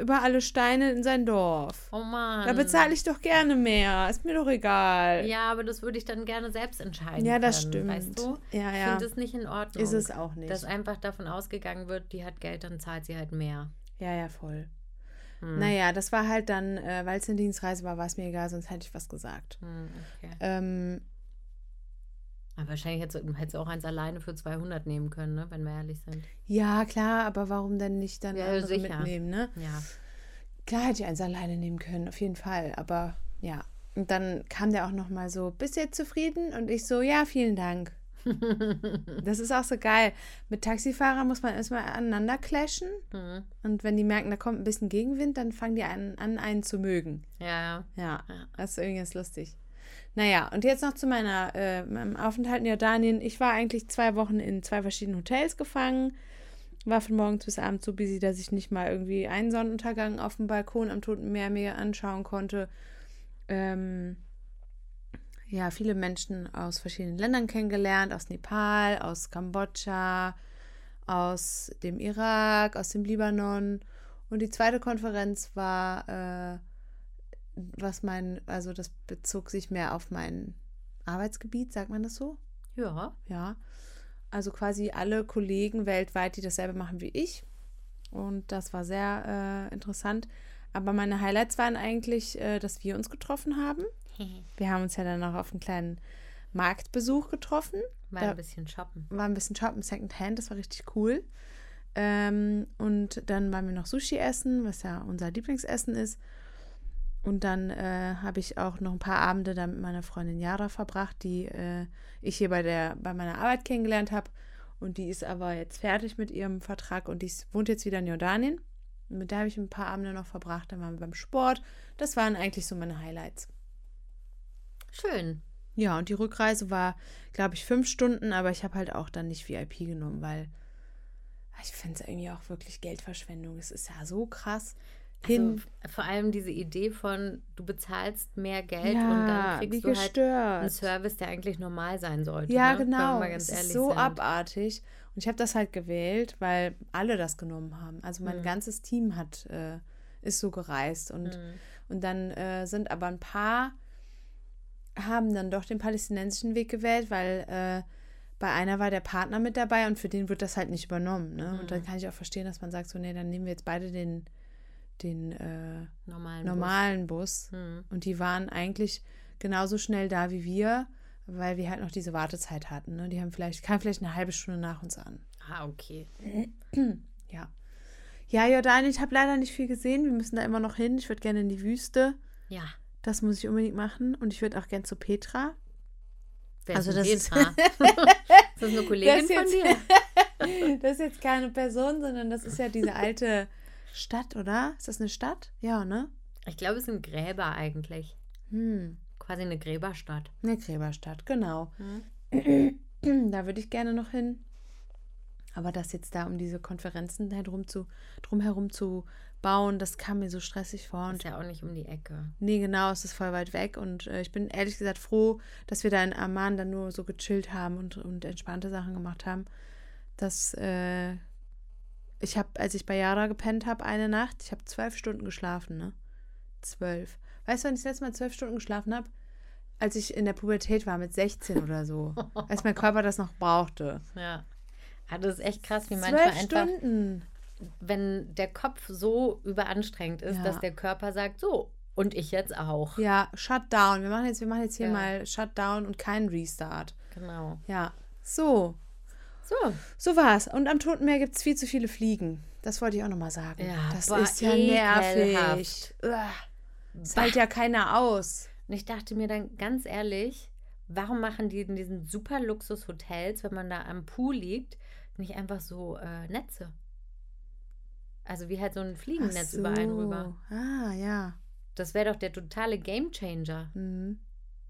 über alle Steine in sein Dorf. Oh Mann. Da bezahle ich doch gerne mehr, ist mir doch egal. Ja, aber das würde ich dann gerne selbst entscheiden. Ja, das können, stimmt. Weißt du? Ja, Ich ja. finde es nicht in Ordnung. Ist es auch nicht. Dass einfach davon ausgegangen wird, die hat Geld, dann zahlt sie halt mehr. Ja, ja, voll. Hm. Naja, das war halt dann, äh, weil es eine Dienstreise war, war es mir egal, sonst hätte ich was gesagt. Hm, okay. Ähm, Aber wahrscheinlich hättest du, hättest du auch eins alleine für 200 nehmen können, ne? wenn wir ehrlich sind. ja, klar, aber warum denn nicht dann Ja, andere sicher. mitnehmen, ne? Ja. Klar hätte ich eins alleine nehmen können, auf jeden Fall. Aber ja. Und dann kam der auch noch mal so, bist du jetzt zufrieden? Und ich so, ja, vielen Dank. das ist auch so geil. Mit Taxifahrern muss man erstmal aneinander clashen. Hm. Und wenn die merken, da kommt ein bisschen Gegenwind, dann fangen die an, an einen zu mögen. Ja, ja. Ja, Ja. das ist irgendwie ganz lustig. Naja, und jetzt noch zu meiner, äh, meinem Aufenthalt in Jordanien. Ich war eigentlich zwei Wochen in zwei verschiedenen Hotels gefangen. War von morgens bis abends so busy, dass ich nicht mal irgendwie einen Sonnenuntergang auf dem Balkon am Toten Meer mir anschauen konnte. Ähm, ja, viele Menschen aus verschiedenen Ländern kennengelernt, aus Nepal, aus Kambodscha, aus dem Irak, aus dem Libanon. Und die zweite Konferenz war, äh, was mein, also das bezog sich mehr auf mein Arbeitsgebiet, sagt man das so? Ja. Ja. Also quasi alle Kollegen weltweit, die dasselbe machen wie ich. Und das war sehr äh, interessant. Aber meine Highlights waren eigentlich, äh, dass wir uns getroffen haben. Wir haben uns ja dann noch auf einen kleinen Marktbesuch getroffen. Da- ein bisschen shoppen. War ein bisschen shoppen, Secondhand, das war richtig cool. Ähm, und dann waren wir noch Sushi essen, was ja unser Lieblingsessen ist. Und dann äh, habe ich auch noch ein paar Abende da mit meiner Freundin Yara verbracht, die äh, ich hier bei, der, bei meiner Arbeit kennengelernt habe. Und die ist aber jetzt fertig mit ihrem Vertrag und die ist, wohnt jetzt wieder in Jordanien. Und mit der habe ich ein paar Abende noch verbracht. Dann waren wir beim Sport. Das waren eigentlich so meine Highlights. Schön. Ja, und die Rückreise war, glaube ich, fünf Stunden, aber ich habe halt auch dann nicht VIP genommen, weil ich finde es irgendwie auch wirklich Geldverschwendung. Es ist ja so krass. Also, Hin, vor allem diese Idee von, du bezahlst mehr Geld ja, und dann kriegst du halt einen. Service, der eigentlich normal sein sollte. ja, ne? Genau. Es ist so sind. abartig. Und ich habe das halt gewählt, weil alle das genommen haben. Also mein Mhm. ganzes Team hat, äh, ist so gereist. Und, Mhm. und dann äh, sind aber ein paar, haben dann doch den palästinensischen Weg gewählt, weil äh, bei einer war der Partner mit dabei und für den wird das halt nicht übernommen. Ne? Und dann Mhm. kann ich auch verstehen, dass man sagt, so, nee, dann nehmen wir jetzt beide den, den äh, Normalen normalen Bus. Bus. Hm. Und die waren eigentlich genauso schnell da wie wir, weil wir halt noch diese Wartezeit hatten. Ne? Die haben vielleicht, kam vielleicht eine halbe Stunde nach uns an. Ah, okay. Ja. Ja, Jordanien, ich habe leider nicht viel gesehen. Wir müssen da immer noch hin. Ich würde gerne in die Wüste. Ja. Das muss ich unbedingt machen. Und ich würde auch gern zu Petra. Wer Also ist das ist- Petra? ist das eine Kollegin Das von jetzt- dir? Das ist jetzt keine Person, sondern das ist ja diese alte Stadt, oder? Ist das eine Stadt? Ja, ne? Ich glaube, es sind Gräber eigentlich. Hm. Quasi eine Gräberstadt. Eine Gräberstadt, genau. Hm. Da würde ich gerne noch hin. Aber das jetzt da, um diese Konferenzen herum zu, drumherum zu bauen, das kam mir so stressig vor. Und Ist ja auch nicht um die Ecke. nee, genau, es ist voll weit weg. Und äh, ich bin ehrlich gesagt froh, dass wir da in Amman dann nur so gechillt haben und, und entspannte Sachen gemacht haben. Dass äh, ich habe, als ich bei Yara gepennt habe, eine Nacht, ich habe zwölf Stunden geschlafen, ne? Zwölf. Weißt du, wann ich das letzte Mal zwölf Stunden geschlafen habe? Als ich in der Pubertät war, mit 16 oder so. als mein Körper das noch brauchte. Ja. ja das ist echt krass, wie manchmal Zwölf einfach, Stunden. wenn der Kopf so überanstrengend ist, Ja. dass der Körper sagt, so, und ich jetzt auch. Ja, Shutdown. Wir machen jetzt, wir machen jetzt hier Ja. mal Shutdown und keinen Restart. Genau. Ja. So. So. So war's. Und am Toten Meer gibt es viel zu viele Fliegen. Das wollte ich auch nochmal sagen. Ja, das ist ja nervig. hält ja keiner aus. Und ich dachte mir dann ganz ehrlich, warum machen die in diesen super Luxus-Hotels, wenn man da am Pool liegt, nicht einfach so äh, Netze? Also wie halt so ein Fliegennetz Ach über einen so. rüber. Ah, ja. Das wäre doch der totale Gamechanger. Mhm.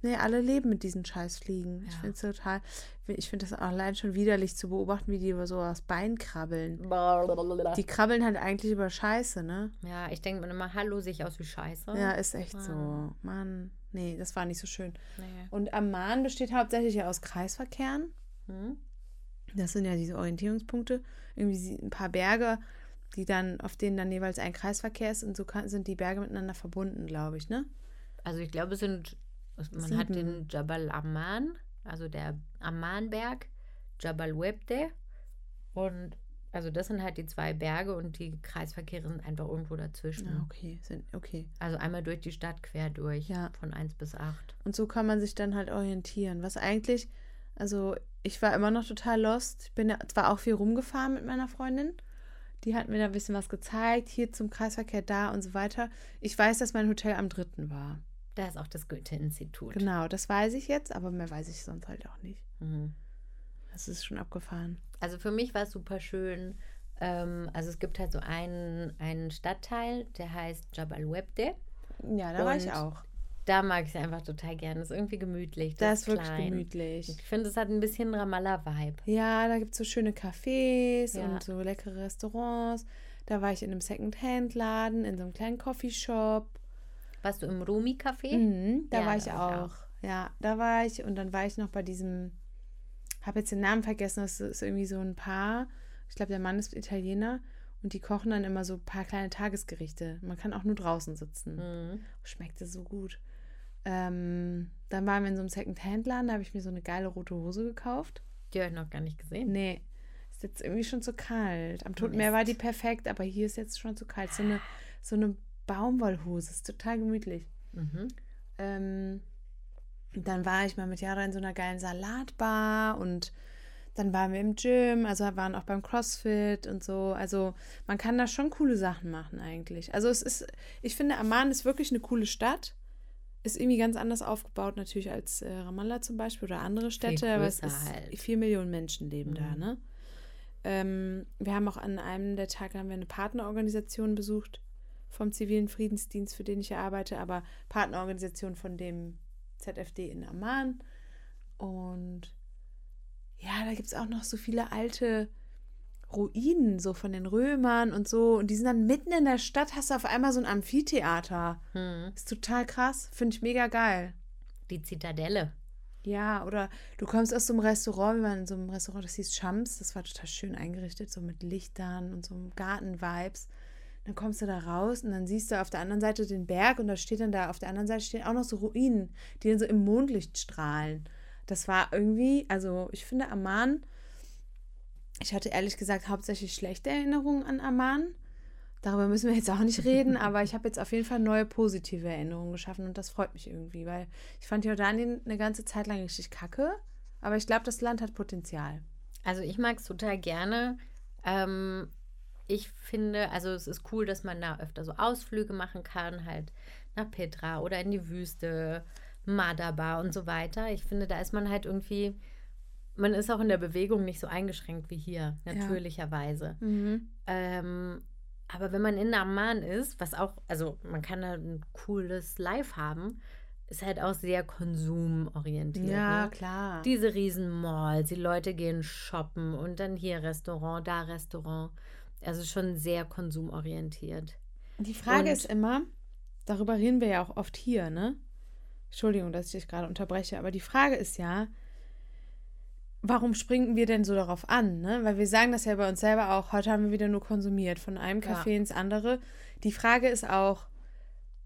Nee, alle leben mit diesen Scheißfliegen. Ich Ja. finde es total. Ich finde das allein schon widerlich zu beobachten, wie die über so das Bein krabbeln. Die krabbeln halt eigentlich über Scheiße, ne? Ja, ich denke mir immer, hallo, sehe ich aus wie Scheiße. Ja, ist echt Ah. so. Mann. Nee, das war nicht so schön. Nee. Und Amman besteht hauptsächlich ja aus Kreisverkehren. Hm? Das sind ja diese Orientierungspunkte. Irgendwie ein paar Berge, die dann, auf denen dann jeweils ein Kreisverkehr ist. Und so kann, sind die Berge miteinander verbunden, glaube ich, ne? Also ich glaube, es sind, man hat Sieben. den Jabal Amman, also der Ammanberg, Jabal Webde und also das sind halt die zwei Berge und die Kreisverkehre sind einfach irgendwo dazwischen. Ja, okay. Sind, okay. Also einmal durch die Stadt quer durch, Ja. von 1 bis 8. Und so kann man sich dann halt orientieren. Was eigentlich, also ich war immer noch total lost. Ich bin ja zwar auch viel rumgefahren mit meiner Freundin. Die hat mir da ein bisschen was gezeigt, hier zum Kreisverkehr da und so weiter. Ich weiß, dass mein Hotel am dritten war. Da ist auch das Goethe-Institut. Genau, das weiß ich jetzt, aber mehr weiß ich sonst halt auch nicht. Mhm. Das ist schon abgefahren. Also für mich war es super schön. Ähm, also es gibt halt so einen, einen Stadtteil, der heißt Jabal Webde. Ja, da war ich auch. Da mag ich es einfach total gerne. Das ist irgendwie gemütlich. Das ist wirklich klein. gemütlich. Ich finde, es hat ein bisschen Ramallah-Vibe. Ja, da gibt es so schöne Cafés Ja. und so leckere Restaurants. Da war ich in einem Second-Hand-Laden, in so einem kleinen Coffeeshop. Warst du im Rumi-Café? Mhm, da Ja, war ich auch. ich Ja, da war ich und dann war ich noch bei diesem, habe jetzt den Namen vergessen, das ist irgendwie so ein Paar. Ich glaube, der Mann ist Italiener und die kochen dann immer so ein paar kleine Tagesgerichte. Man kann auch nur draußen sitzen. Mhm. Schmeckte so gut. Ähm, dann waren wir in so einem Second-Hand-Laden, da habe ich mir so eine geile rote Hose gekauft. Die habe ich noch gar nicht gesehen. Nee, ist jetzt irgendwie schon zu kalt. Am Toten Meer war die perfekt, aber hier ist jetzt schon zu kalt. So eine, so eine Baumwollhose, ist total gemütlich. Mhm. Ähm, dann war ich mal mit Jara in so einer geilen Salatbar und dann waren wir im Gym, also waren auch beim CrossFit und so. Also man kann da schon coole Sachen machen eigentlich. Also es ist, ich finde, Amman ist wirklich eine coole Stadt. Ist irgendwie ganz anders aufgebaut natürlich als äh, Ramallah zum Beispiel oder andere Städte, aber es ist halt. vier Millionen Menschen leben da, Mhm. ne? Ähm, wir haben auch an einem der Tage haben wir eine Partnerorganisation besucht vom zivilen Friedensdienst, für den ich arbeite, aber Partnerorganisation von dem ZFD in Amman. Und ja, da gibt es auch noch so viele alte Ruinen, so von den Römern und so. Und die sind dann mitten in der Stadt, hast du auf einmal so ein Amphitheater. Mhm. Ist total krass, finde ich mega geil. Die Zitadelle. Ja, oder du kommst aus so einem Restaurant, wir waren in so einem Restaurant, das hieß Chams, das war total schön eingerichtet, so mit Lichtern und so Garten-Vibes. Dann kommst du da raus und dann siehst du auf der anderen Seite den Berg und da steht dann da, auf der anderen Seite stehen auch noch so Ruinen, die dann so im Mondlicht strahlen. Das war irgendwie, also ich finde Amman, ich hatte ehrlich gesagt hauptsächlich schlechte Erinnerungen an Amman. Darüber müssen wir jetzt auch nicht reden, aber ich habe jetzt auf jeden Fall neue positive Erinnerungen geschaffen und das freut mich irgendwie, weil ich fand Jordanien eine ganze Zeit lang richtig kacke, aber ich glaube, das Land hat Potenzial. Also ich mag es total gerne. Ähm, ich finde, also es ist cool, dass man da öfter so Ausflüge machen kann, halt nach Petra oder in die Wüste, Madaba und so weiter. Ich finde, da ist man halt irgendwie, man ist auch in der Bewegung nicht so eingeschränkt wie hier, Ja. natürlicherweise. Ähm, aber wenn man in Amman ist, was auch, also man kann da ein cooles Live haben, ist halt auch sehr konsumorientiert. Ja, ne? klar. Diese riesen Malls, die Leute gehen shoppen und dann hier Restaurant, da Restaurant. Also schon sehr konsumorientiert. Die Frage Und- ist immer, darüber reden wir ja auch oft hier, ne? Entschuldigung, dass ich dich gerade unterbreche, aber die Frage ist ja, warum springen wir denn so darauf an, ne? Weil wir sagen das ja bei uns selber auch, heute haben wir wieder nur konsumiert, von einem Ja. Café ins andere. Die Frage ist auch,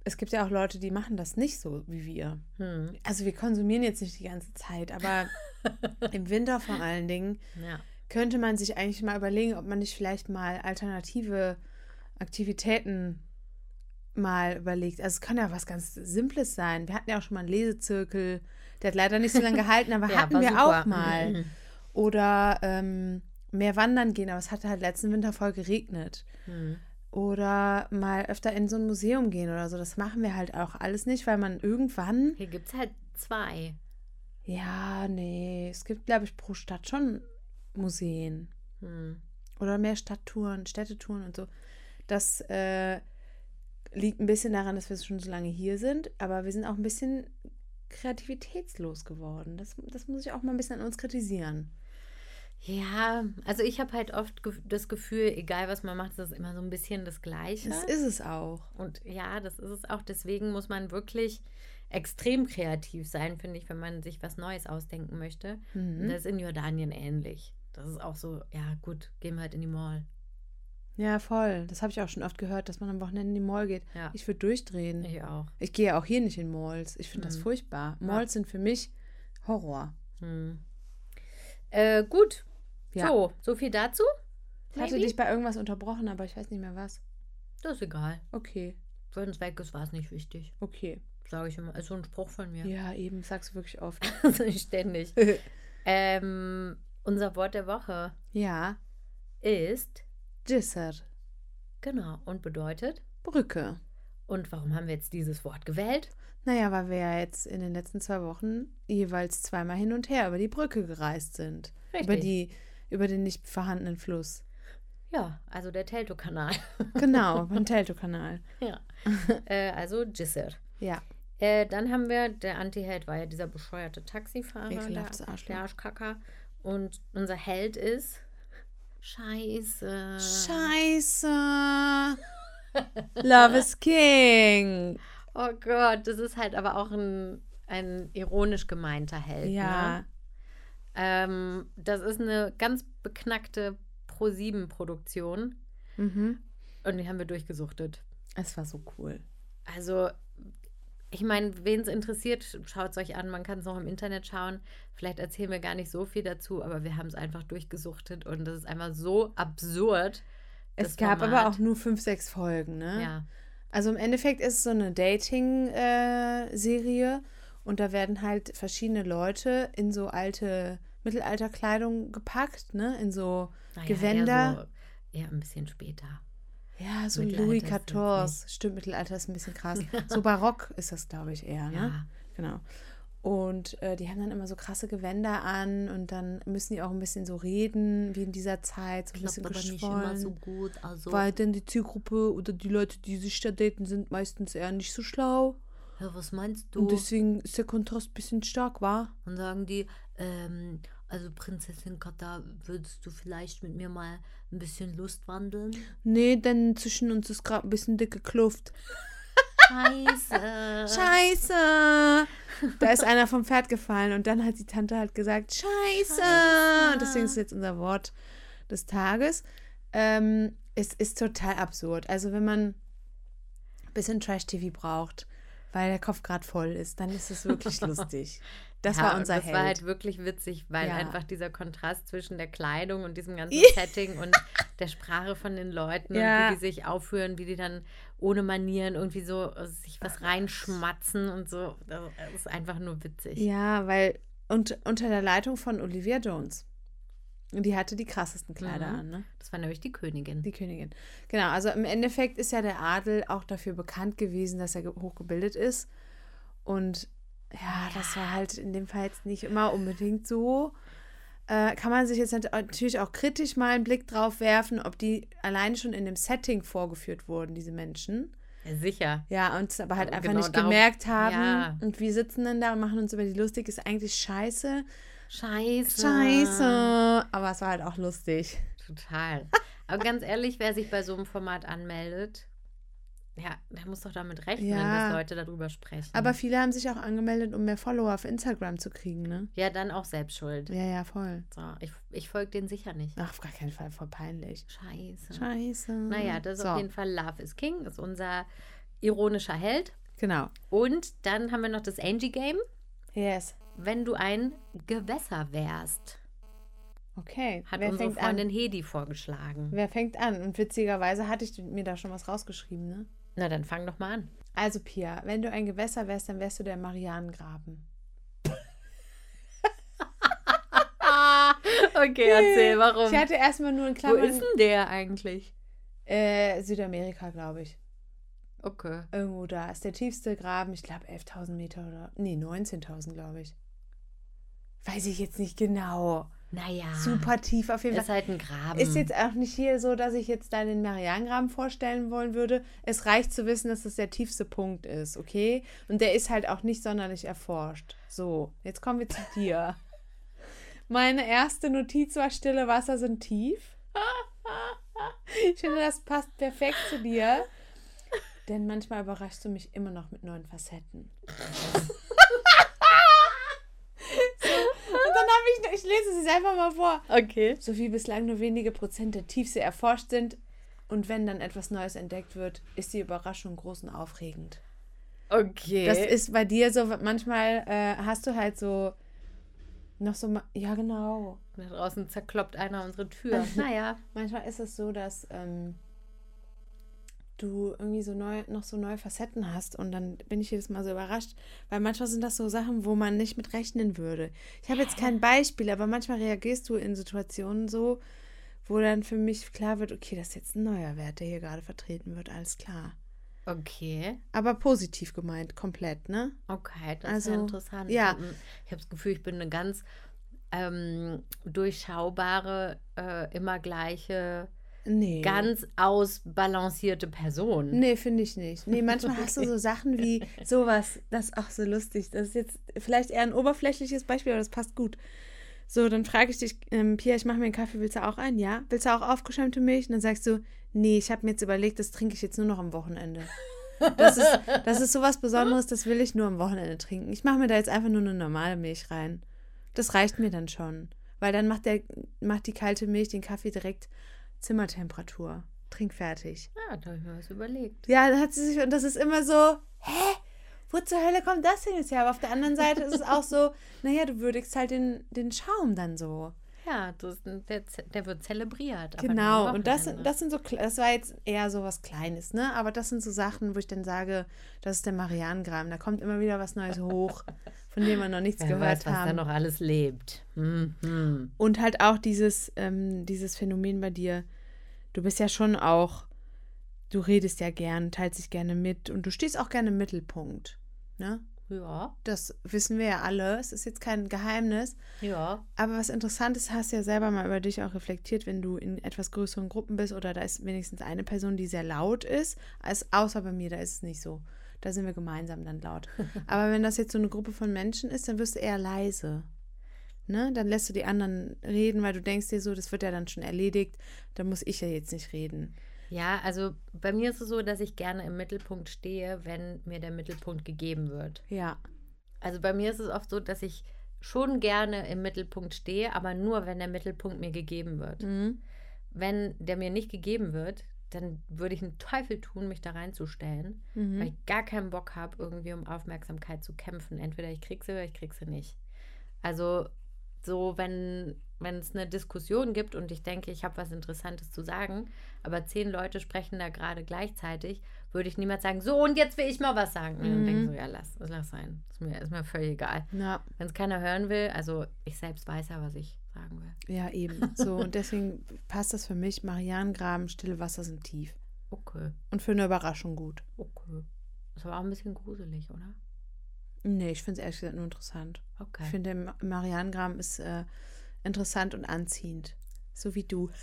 es gibt ja auch Leute, die machen das nicht so wie wir. Hm. Also wir konsumieren jetzt nicht die ganze Zeit, aber im Winter vor allen Dingen Ja. Könnte man sich eigentlich mal überlegen, ob man nicht vielleicht mal alternative Aktivitäten mal überlegt. Also es kann ja was ganz Simples sein. Wir hatten ja auch schon mal einen Lesezirkel, der hat leider nicht so lange gehalten, aber Ja, hatten wir super. auch mal. Mhm. Oder ähm, mehr wandern gehen, aber es hatte halt letzten Winter voll geregnet. Hm. Oder mal öfter in so ein Museum gehen oder so. Das machen wir halt auch alles nicht, weil man irgendwann Hier gibt es halt zwei. ja, nee, es gibt, glaube ich, pro Stadt schon Museen. Hm. Oder mehr Stadttouren, Städtetouren und so. Das äh, liegt ein bisschen daran, dass wir schon so lange hier sind, aber wir sind auch ein bisschen kreativitätslos geworden. Das, das muss ich auch mal ein bisschen an uns kritisieren. Ja, also ich habe halt oft ge das Gefühl, egal was man macht, es ist immer so ein bisschen das Gleiche. Das ist es auch. Und ja, das ist es auch. Deswegen muss man wirklich extrem kreativ sein, finde ich, wenn man sich was Neues ausdenken möchte. Mhm. Das ist in Jordanien ähnlich. Das ist auch so, ja gut, gehen wir halt in die Mall. Ja, voll. Das habe ich auch schon oft gehört, dass man am Wochenende in die Mall geht. Ja. Ich würde durchdrehen. Ich auch. Ich gehe auch hier nicht in Malls. Ich finde das Mhm. furchtbar. Malls sind für mich Horror. Hm. Äh, gut. Ja. So, so viel dazu. Ich hatte dich bei irgendwas unterbrochen, aber ich weiß nicht mehr was. Das ist egal. Okay, Wenn es weg ist, war es nicht wichtig. okay. Sage ich immer. Ist so ein Spruch von mir. Ja, eben, sagst du wirklich oft. Ständig. ähm, unser Wort der Woche ja, ist Gisser, genau und bedeutet. Brücke. Und warum haben wir jetzt dieses Wort gewählt? Naja, weil wir ja jetzt in den letzten zwei Wochen jeweils zweimal hin und her über die Brücke gereist sind. Über, Richtig. die, über den nicht vorhandenen Fluss. Ja, also der Teltow-Kanal. Genau, beim Teltow-Kanal. ja. äh, also Gisser. Ja, Äh, dann haben wir, der Anti-Held war ja dieser bescheuerte Taxifahrer, der, Ekelhaftes Arschloch. der Arschkacker. Und unser Held ist Scheiße. Scheiße. Love is King. Oh Gott, das ist halt aber auch ein, ein ironisch gemeinter Held. Ja, Ne? Ähm, das ist eine ganz beknackte Pro-7-Produktion mhm. und die haben wir durchgesuchtet. es war so cool. Also, ich meine, wen es interessiert, schaut es euch an. Man kann es noch im Internet schauen. Vielleicht erzählen wir gar nicht so viel dazu, aber wir haben es einfach durchgesucht und das ist einfach so absurd. Es gab Format. aber auch nur fünf, sechs Folgen, ne? Ja, Also im Endeffekt ist es so eine Dating-Serie und da werden halt verschiedene Leute in so alte Mittelalterkleidung gepackt, ne? In so naja, Gewänder. Eher, so, eher ein bisschen später. Ja, so Louis XIV. Stimmt, Mittelalter ist ein bisschen krass. So barock ist das, glaube ich, eher, ne? Ja. Genau. Und äh, die haben dann immer so krasse Gewänder an und dann müssen die auch ein bisschen so reden, wie in dieser Zeit, so ein bisschen geschwollen. gut. Also, weil denn die Zielgruppe oder die Leute, die sich da daten, sind meistens eher nicht so schlau. ja, was meinst Und deswegen ist der Kontrast ein bisschen stark, war. Und sagen die, ähm, also Prinzessin Kata, würdest du vielleicht mit mir mal ein bisschen Lust wandeln? Nee, denn zwischen uns ist gerade ein bisschen dicke Kluft. Scheiße. Scheiße! Da ist einer vom Pferd gefallen und dann hat die Tante halt gesagt, Scheiße! Und deswegen ist jetzt unser Wort des Tages. Ähm, es ist total absurd. Also wenn man ein bisschen Trash-TV braucht, weil der Kopf gerade voll ist, dann ist es wirklich lustig. Das ja, war unser das Held. war halt wirklich witzig, weil Ja. einfach dieser Kontrast zwischen der Kleidung und diesem ganzen. Setting und der Sprache von den Leuten Ja. und wie die sich aufführen, wie die dann ohne Manieren irgendwie so äh, sich was reinschmatzen und so. Das ist einfach nur witzig. Ja, weil und, unter der Leitung von Olivia Jones. Und die hatte die krassesten Kleider Mhm. an, ne? Das war nämlich die Königin. Die Königin. Genau, also im Endeffekt ist ja der Adel auch dafür bekannt gewesen, dass er ge- hochgebildet ist. Und ja, das war halt in dem Fall jetzt nicht immer unbedingt so. Äh, kann man sich jetzt nat- natürlich auch kritisch mal einen Blick drauf werfen, ob die allein schon in dem Setting vorgeführt wurden, diese Menschen. Ja, sicher. Ja, und es aber halt Aber einfach genau nicht darum- gemerkt haben. Ja. Und wir sitzen dann da und machen uns über die lustig, ist eigentlich scheiße. Scheiße. Scheiße. Aber es war halt auch lustig. Total. Aber ganz ehrlich, wer sich bei so einem Format anmeldet, ja, der muss doch damit rechnen, Ja. dass Leute darüber sprechen. Aber viele haben sich auch angemeldet, um mehr Follower auf Instagram zu kriegen, ne? ja, dann auch selbst schuld. Ja, ja, voll. So, ich ich folge denen sicher nicht. Ach, auf gar keinen Fall, voll peinlich. Scheiße. Scheiße. Naja, das ist so, auf jeden Fall Love is King, ist unser ironischer Held. Genau. Und dann haben wir noch das Angie Game. Yes. Wenn du ein Gewässer wärst, Okay. hat Wer unsere fängt an? Freundin Hedi vorgeschlagen. Wer fängt an? Und witzigerweise hatte ich mir da schon was rausgeschrieben, ne? Na, dann fang doch mal an. Also, Pia, wenn du ein Gewässer wärst, dann wärst du der Marianengraben. okay, erzähl, warum. Ich hatte erstmal nur in Wo Klammern. ist denn der eigentlich? Äh, Südamerika, glaube ich. Okay. Irgendwo da ist der tiefste Graben, ich glaube 11.000 Meter oder. Nee, 19.000, glaube ich. Weiß ich jetzt nicht genau. Naja. Super tief auf jeden Ist Fall. halt ein Graben. Ist jetzt auch nicht hier so, dass ich jetzt da den Marianengraben vorstellen wollen würde. Es reicht zu wissen, dass das der tiefste Punkt ist, okay? Und der ist halt auch nicht sonderlich erforscht. So, jetzt kommen wir zu dir. Meine erste Notiz war, stille Wasser sind tief. Ich finde, das passt perfekt zu dir. Denn manchmal überraschst du mich immer noch mit neuen Facetten. habe ich, ich lese es einfach mal vor. Okay. So wie bislang nur wenige Prozent der Tiefsee erforscht sind. Und wenn dann etwas Neues entdeckt wird, ist die Überraschung groß und aufregend. Okay. Das ist bei dir so, manchmal äh, hast du halt so noch so, ja genau. da draußen zerkloppt einer unsere Tür. naja. Manchmal ist es so, dass ähm, du irgendwie so neu, noch so neue Facetten hast und dann bin ich jedes Mal so überrascht, weil manchmal sind das so Sachen, wo man nicht mit rechnen würde. Ich habe jetzt kein Beispiel, aber manchmal reagierst du in Situationen so, wo dann für mich klar wird, okay, das ist jetzt ein neuer Wert, der hier gerade vertreten wird, alles klar. Okay. Aber positiv gemeint, komplett, ne? Okay, das Also, ist ja interessant. ja. Ich habe das Gefühl, ich bin eine ganz ähm, durchschaubare, äh, immer gleiche, Nee. ganz ausbalancierte Person. Nee, finde ich nicht. Nee, manchmal hast du so Sachen wie sowas, das ist auch so lustig. Das ist jetzt vielleicht eher ein oberflächliches Beispiel, aber das passt gut. So, dann frage ich dich, ähm, Pia, ich mache mir einen Kaffee, willst du auch einen? Ja. Willst du auch aufgeschäumte Milch? Und dann sagst du, nee, ich habe mir jetzt überlegt, das trinke ich jetzt nur noch am Wochenende. Das ist, das ist sowas Besonderes, das will ich nur am Wochenende trinken. Ich mache mir da jetzt einfach nur eine normale Milch rein. Das reicht mir dann schon. Weil dann macht, der, macht die kalte Milch den Kaffee direkt Zimmertemperatur. Trink fertig. Ja, da habe ich mir was überlegt. Ja, da hat sie sich, und das ist immer so, hä? Wo zur Hölle kommt das denn jetzt her? Aber auf der anderen Seite ist es auch so, naja, du würdigst halt den, den Schaum dann so. Ja, das der, der wird zelebriert. aber Genau, und das, Wochenende. das sind so, das war jetzt eher so was Kleines, ne? Aber das sind so Sachen, wo ich dann sage, das ist der Marianengraben. Da kommt immer wieder was Neues hoch, von dem wir noch nichts Wer gehört weiß, was da haben. noch alles lebt. Mhm. Und halt auch dieses, ähm, dieses Phänomen bei dir, du bist ja schon auch, du redest ja gern, teilst dich gerne mit und du stehst auch gerne im Mittelpunkt. Ne? Ja, Das wissen wir ja alle. Es ist jetzt kein Geheimnis. ja. Aber was interessant ist, hast du ja selber mal über dich auch reflektiert, wenn du in etwas größeren Gruppen bist oder da ist wenigstens eine Person, die sehr laut ist, als außer bei mir, da ist es nicht so. Da sind wir gemeinsam dann laut. Aber wenn das jetzt so eine Gruppe von Menschen ist, dann wirst du eher leise. Ne? Dann lässt du die anderen reden, weil du denkst dir so, das wird ja dann schon erledigt, da muss ich ja jetzt nicht reden. Ja, also bei mir ist es so, dass ich gerne im Mittelpunkt stehe, wenn mir der Mittelpunkt gegeben wird. Ja. Also bei mir ist es oft so, dass ich schon gerne im Mittelpunkt stehe, aber nur, wenn der Mittelpunkt mir gegeben wird. Mhm. Wenn der mir nicht gegeben wird, dann würde ich einen Teufel tun, mich da reinzustellen, Mhm. weil ich gar keinen Bock habe, irgendwie um Aufmerksamkeit zu kämpfen. Entweder ich krieg sie oder ich krieg sie nicht. Also so, wenn wenn es eine Diskussion gibt und ich denke, ich habe was Interessantes zu sagen, aber zehn Leute sprechen da gerade gleichzeitig, würde ich niemals sagen, so und jetzt will ich mal was sagen. Und dann denke ich so, ja, lass, lass sein. Ist mir, ist mir völlig egal. Ja, Wenn es keiner hören will, also ich selbst weiß ja, was ich sagen will. ja, eben. So, und deswegen passt das für mich. Marianengraben, stille Wasser sind tief. Okay, Und für eine Überraschung gut. okay. Das war auch ein bisschen gruselig, oder? Nee, ich finde es ehrlich gesagt nur interessant. Okay. Ich finde, Ma- Marianengraben ist äh, interessant und anziehend. So wie du.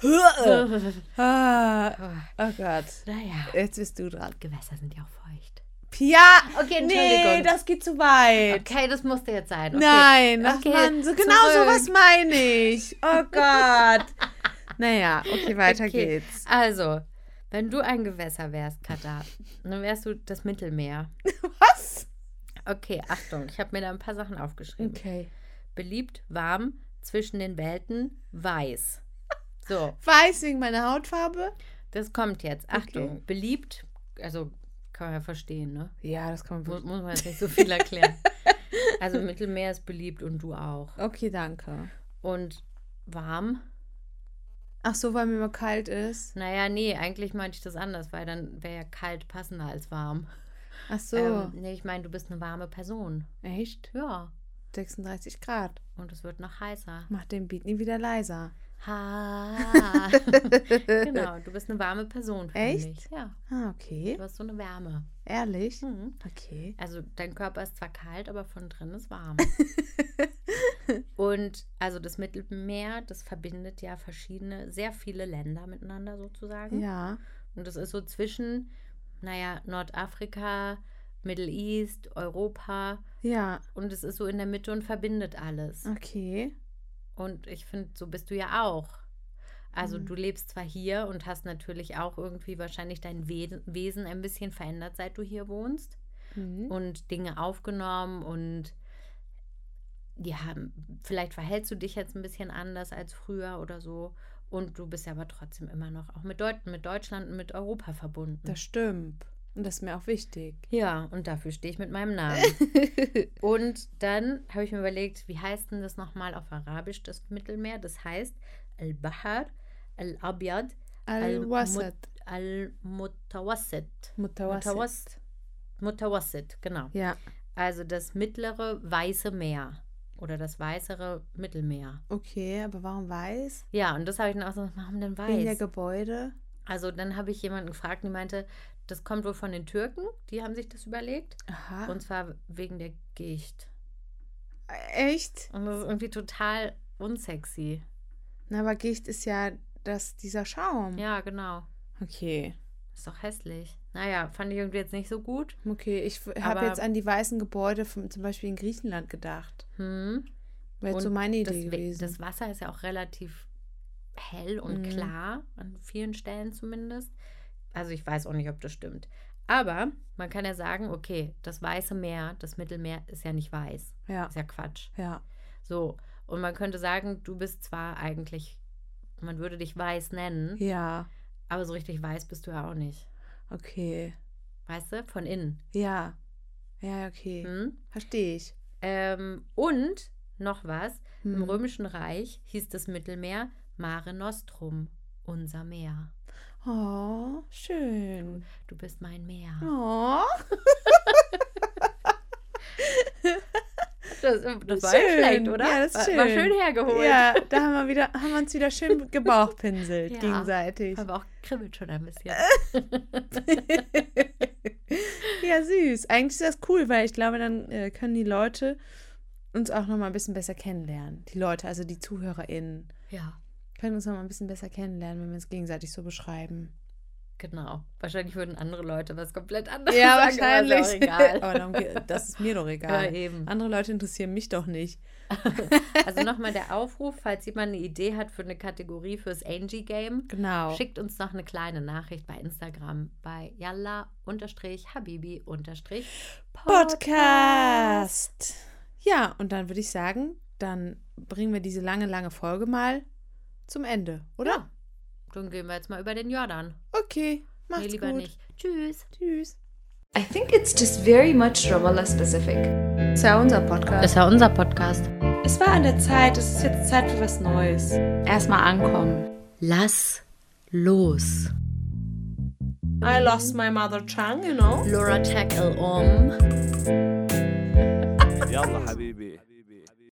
ah, oh Gott. naja, Jetzt bist du dran. Gewässer sind ja auch feucht. Pia! Okay, Nee, das geht zu weit. Okay, das musste jetzt sein. Okay. Nein, ach Okay, Mann, so genau sowas meine ich. Oh Gott. naja, okay, weiter Okay, geht's. Also, wenn du ein Gewässer wärst, Katha, dann wärst du das Mittelmeer. Was? Okay, Achtung, ich habe mir da ein paar Sachen aufgeschrieben. Okay. Beliebt, warm, zwischen den Welten, weiß. So, Weiß wegen meiner Hautfarbe? das kommt jetzt. Achtung, Okay. beliebt, also kann man ja verstehen, ne? Ja, das kann man wirklich. Muss man jetzt nicht so viel erklären. Also Mittelmeer ist beliebt und du auch. Okay, danke. Und warm? Ach so, weil mir immer kalt ist. Naja, nee, eigentlich meinte ich das anders, weil dann wäre ja kalt passender als warm. Ach so. Ähm, nee, ich meine, du bist eine warme Person. Echt? Ja. 36 Grad. Und es wird noch heißer. Mach den Beat nie wieder leiser. Ha. genau, du bist eine warme Person für Echt? mich. Ja, Ah, okay. du hast so eine Wärme. Ehrlich? Mhm. Okay. Also dein Körper ist zwar kalt, aber von drin ist warm. Und also das Mittelmeer, das verbindet ja verschiedene, sehr viele Länder miteinander sozusagen. Ja. Und das ist so zwischen, naja, Nordafrika, Middle East, Europa. Ja. Und es ist so in der Mitte und verbindet alles. Okay. Und ich finde, so bist du ja auch. Also du lebst zwar hier und hast natürlich auch irgendwie wahrscheinlich dein We Wesen ein bisschen verändert, seit du hier wohnst Mhm. und Dinge aufgenommen und ja, vielleicht verhältst du dich jetzt ein bisschen anders als früher oder so. Und du bist ja aber trotzdem immer noch auch mit, Deut mit Deutschland und mit Europa verbunden. Das stimmt. Und das ist mir auch wichtig. ja, und dafür stehe ich mit meinem Namen. und dann habe ich mir überlegt, wie heißt denn das nochmal auf Arabisch, das Mittelmeer? Das heißt Al-Bahar, Al-Abyad, Al-Wasat. Al-Mutawassit. Mutawassit. Mutawassit, genau. Ja, Also das mittlere weiße Meer oder das weißere Mittelmeer. okay, aber warum weiß? Ja, und das habe ich dann auch so, warum denn weiß? Gebäude? Also dann habe ich jemanden gefragt, die meinte, das kommt wohl von den Türken, die haben sich das überlegt. Aha. Und zwar wegen der Gicht. Echt? Und das ist irgendwie total unsexy. Na, aber Gicht ist ja das, dieser Schaum. Ja, genau. Okay. Ist doch hässlich. Naja, fand ich irgendwie jetzt nicht so gut. Okay, ich habe jetzt an die weißen Gebäude von, zum Beispiel in Griechenland gedacht. Hm. Wäre so meine das, Idee We- gewesen. das Wasser ist ja auch relativ hell und Mhm. klar, an vielen Stellen zumindest. Also ich weiß auch nicht, ob das stimmt. Aber man kann ja sagen, okay, das Weiße Meer, das Mittelmeer ist ja nicht weiß. ja, Ist ja Quatsch. ja. So, und man könnte sagen, du bist zwar eigentlich, man würde dich weiß nennen, Ja, aber so richtig weiß bist du ja auch nicht. okay. Weißt du? Von innen. Ja. Ja, okay. Hm? Verstehe ich. Ähm, und noch was, im Hm. Römischen Reich hieß das Mittelmeer Mare Nostrum, unser Meer. Oh, schön. Du bist mein Meer. Oh, Das, das war Schön. ja schlecht, oder? Ja, das ist war, war schön. schön hergeholt. ja, da haben wir, wieder, haben wir uns wieder schön gebauchpinselt Ja. gegenseitig. Aber auch kribbelt schon ein bisschen. ja, süß. Eigentlich ist das cool, weil ich glaube, dann äh, können die Leute uns auch noch mal ein bisschen besser kennenlernen. Die Leute, also die ZuhörerInnen, ja, können uns noch mal ein bisschen besser kennenlernen, wenn wir uns gegenseitig so beschreiben. genau. Wahrscheinlich würden andere Leute was komplett anderes Ja, sagen. wahrscheinlich. Ja egal. Aber darum das ist mir doch Ja, egal. eben. Andere Leute interessieren mich doch nicht. Also nochmal der Aufruf, falls jemand eine Idee hat für eine Kategorie fürs Angie-Game, Genau. schickt uns noch eine kleine Nachricht bei Instagram bei yalla-habibi-podcast. Podcast. Ja, und dann würde ich sagen, dann bringen wir diese lange, lange Folge mal zum Ende, oder? Ja. Dann gehen wir jetzt mal über den Jordan. Okay, macht's nee, lieber gut. nicht. Tschüss. Tschüss. I think it's just very much Ramallah specific. Das ist ja unser Podcast. Das ist ja unser Podcast. Es war an der Zeit, es ist jetzt Zeit für was Neues. Erstmal ankommen. Lass los. I lost my mother tongue, you know. Laura Tackle um. يلا حبيبي